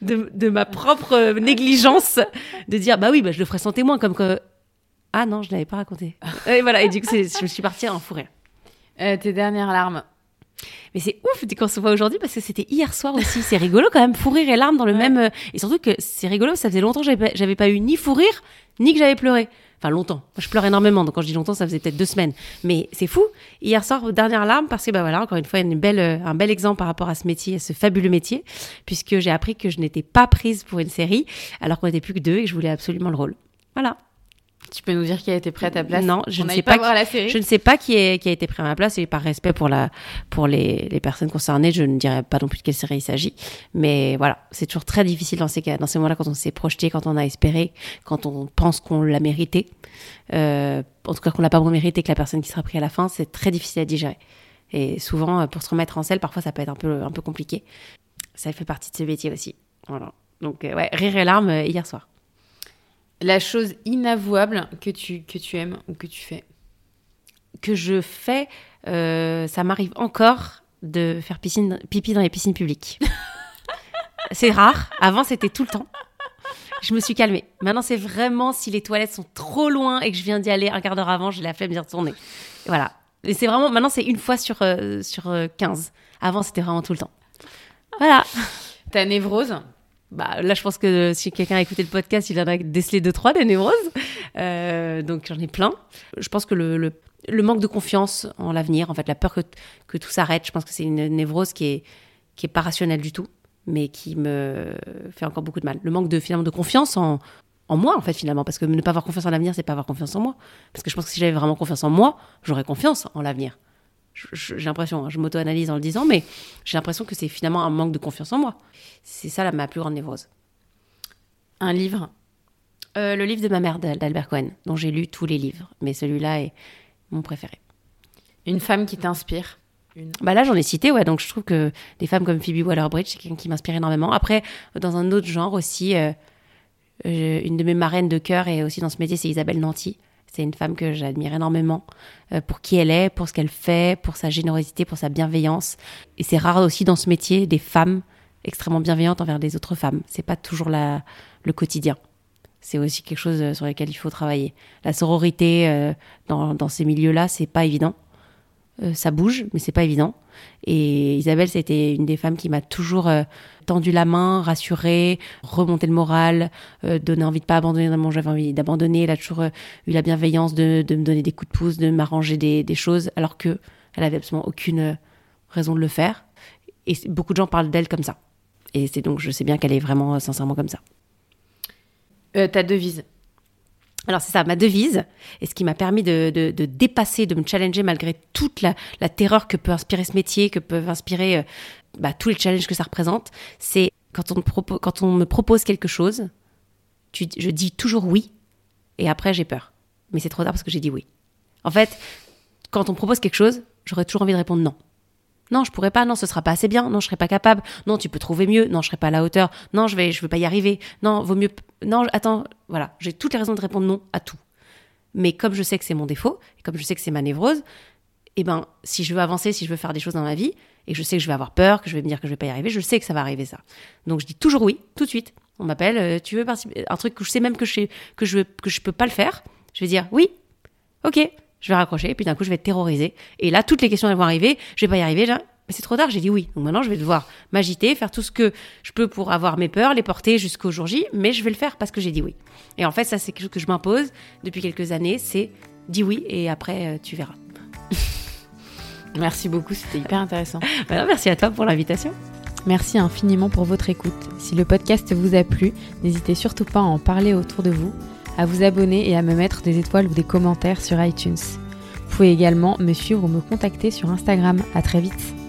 B: de, de ma propre négligence de dire bah oui, bah, je le ferai sans témoin comme que ah non, je l'avais pas raconté. (laughs) et voilà, et du coup, je me suis partie en fou rire.
A: Euh, tes dernières larmes.
B: Mais c'est ouf qu'on se voit aujourd'hui parce que c'était hier soir aussi. C'est rigolo quand même, fou rire et larmes dans le même. Euh, et surtout que c'est rigolo, ça faisait longtemps que j'avais pas, pas eu ni fou rire, ni que j'avais pleuré. Enfin, longtemps. je pleure énormément. Donc, quand je dis longtemps, ça faisait peut-être deux semaines. Mais c'est fou. Hier soir, dernière larme, parce que, bah voilà, encore une fois, une belle, euh, un bel exemple par rapport à ce métier, à ce fabuleux métier, puisque j'ai appris que je n'étais pas prise pour une série, alors qu'on n'était plus que deux et que je voulais absolument le rôle. Voilà.
A: Tu peux nous dire qui a été prêt à ta place?
B: Non, je ne sais pas.
A: La série.
B: Je ne sais pas qui, est, qui a été prêt à ma place et par respect pour la pour les, les personnes concernées, je ne dirais pas non plus de quelle série il s'agit. Mais voilà, c'est toujours très difficile dans ces cas, dans ces moments-là, quand on s'est projeté, quand on a espéré, quand on pense qu'on l'a mérité. Euh, en tout cas, qu'on l'a pas mérité, que la personne qui sera prise à la fin, c'est très difficile à digérer. Et souvent, euh, pour se remettre en selle, parfois, ça peut être un peu un peu compliqué. Ça fait partie de ce métier aussi. Voilà. Donc euh, ouais, rire et larmes hier soir.
A: La chose inavouable que tu, que tu aimes ou que tu fais
B: Que je fais, euh, ça m'arrive encore de faire piscine, pipi dans les piscines publiques. (laughs) c'est rare. Avant, c'était tout le temps. Je me suis calmée. Maintenant, c'est vraiment si les toilettes sont trop loin et que je viens d'y aller un quart d'heure avant, j'ai la flemme d'y retourner. voilà. Et c'est vraiment, maintenant, c'est une fois sur, euh, sur 15. Euh, avant, c'était vraiment tout le temps. Voilà.
A: Ta névrose?
B: Bah, là, je pense que si quelqu'un a écouté le podcast, il a décelé deux, trois des névroses. Euh, donc, j'en ai plein. Je pense que le, le, le manque de confiance en l'avenir, en fait, la peur que, que tout s'arrête, je pense que c'est une névrose qui est, qui est pas rationnelle du tout, mais qui me fait encore beaucoup de mal. Le manque de, finalement, de confiance en, en moi, en fait, finalement, parce que ne pas avoir confiance en l'avenir, c'est pas avoir confiance en moi. Parce que je pense que si j'avais vraiment confiance en moi, j'aurais confiance en l'avenir j'ai l'impression, hein, je m'auto-analyse en le disant, mais j'ai l'impression que c'est finalement un manque de confiance en moi. C'est ça ma plus grande névrose.
A: Un livre
B: euh, Le livre de ma mère d'Albert Cohen, dont j'ai lu tous les livres, mais celui-là est mon préféré.
A: Une femme qui t'inspire
B: Bah là, j'en ai cité, ouais. Donc je trouve que des femmes comme Phoebe Waller-Bridge, c'est quelqu'un qui m'inspire énormément. Après, dans un autre genre aussi, euh, euh, une de mes marraines de cœur et aussi dans ce métier, c'est Isabelle Nanty. C'est une femme que j'admire énormément euh, pour qui elle est, pour ce qu'elle fait, pour sa générosité, pour sa bienveillance. Et c'est rare aussi dans ce métier des femmes extrêmement bienveillantes envers les autres femmes. C'est pas toujours le quotidien. C'est aussi quelque chose euh, sur lequel il faut travailler. La sororité euh, dans, dans ces milieux-là, c'est pas évident. Euh, ça bouge, mais c'est pas évident. Et Isabelle, c'était une des femmes qui m'a toujours euh, tendu la main, rassurée, remonté le moral, euh, donné envie de pas abandonner dans j'avais envie d'abandonner. Elle a toujours eu la bienveillance de, de, me donner des coups de pouce, de m'arranger des, des, choses, alors que elle avait absolument aucune raison de le faire. Et beaucoup de gens parlent d'elle comme ça. Et c'est donc, je sais bien qu'elle est vraiment sincèrement comme ça.
A: ta devise
B: alors c'est ça, ma devise, et ce qui m'a permis de, de, dépasser, de me challenger malgré toute la, la, terreur que peut inspirer ce métier, que peuvent inspirer euh, bah, tous les challenges que ça représente, c'est quand, on quand on me propose quelque chose, je dis toujours oui, et après j'ai peur. Mais c'est trop tard parce que j'ai dit oui. En fait, quand on propose quelque chose, j'aurais toujours envie de répondre non. Non, je pourrais pas. Non, ce sera pas assez bien. Non, je serai pas capable. Non, tu peux trouver mieux. Non, je serai pas à la hauteur. Non, je vais, je veux pas y arriver. Non, vaut mieux. Non, attends. Voilà, j'ai toutes les raisons de répondre non à tout. Mais comme je sais que c'est mon défaut, et comme je sais que c'est ma névrose, eh ben, si je veux avancer, si je veux faire des choses dans ma vie, et je sais que je vais avoir peur, que je vais me dire que je vais pas y arriver, je sais que ça va arriver ça. Donc je dis toujours oui, tout de suite. On m'appelle, euh, tu veux participer Un truc que je sais même que je sais, que je que je peux pas le faire. Je vais dire oui, ok, je vais raccrocher, et puis d'un coup je vais être terrorisée. Et là, toutes les questions elles vont arriver, je vais pas y arriver, mais c'est trop tard, j'ai dit oui. Donc maintenant, je vais devoir m'agiter, faire tout ce que je peux pour avoir mes peurs, les porter jusqu'au jour J, mais je vais le faire parce que j'ai dit oui. Et en fait, ça, c'est quelque chose que je m'impose depuis quelques années, c'est dis oui et après, euh, tu verras. (laughs)
A: Merci beaucoup, c'était hyper intéressant. (laughs)
B: Merci à toi pour l'invitation.
A: Merci infiniment pour votre écoute. Si le podcast vous a plu, n'hésitez surtout pas à en parler autour de vous, à vous abonner et à me mettre des étoiles ou des commentaires sur iTunes. Vous pouvez également me suivre ou me contacter sur Instagram. À très vite.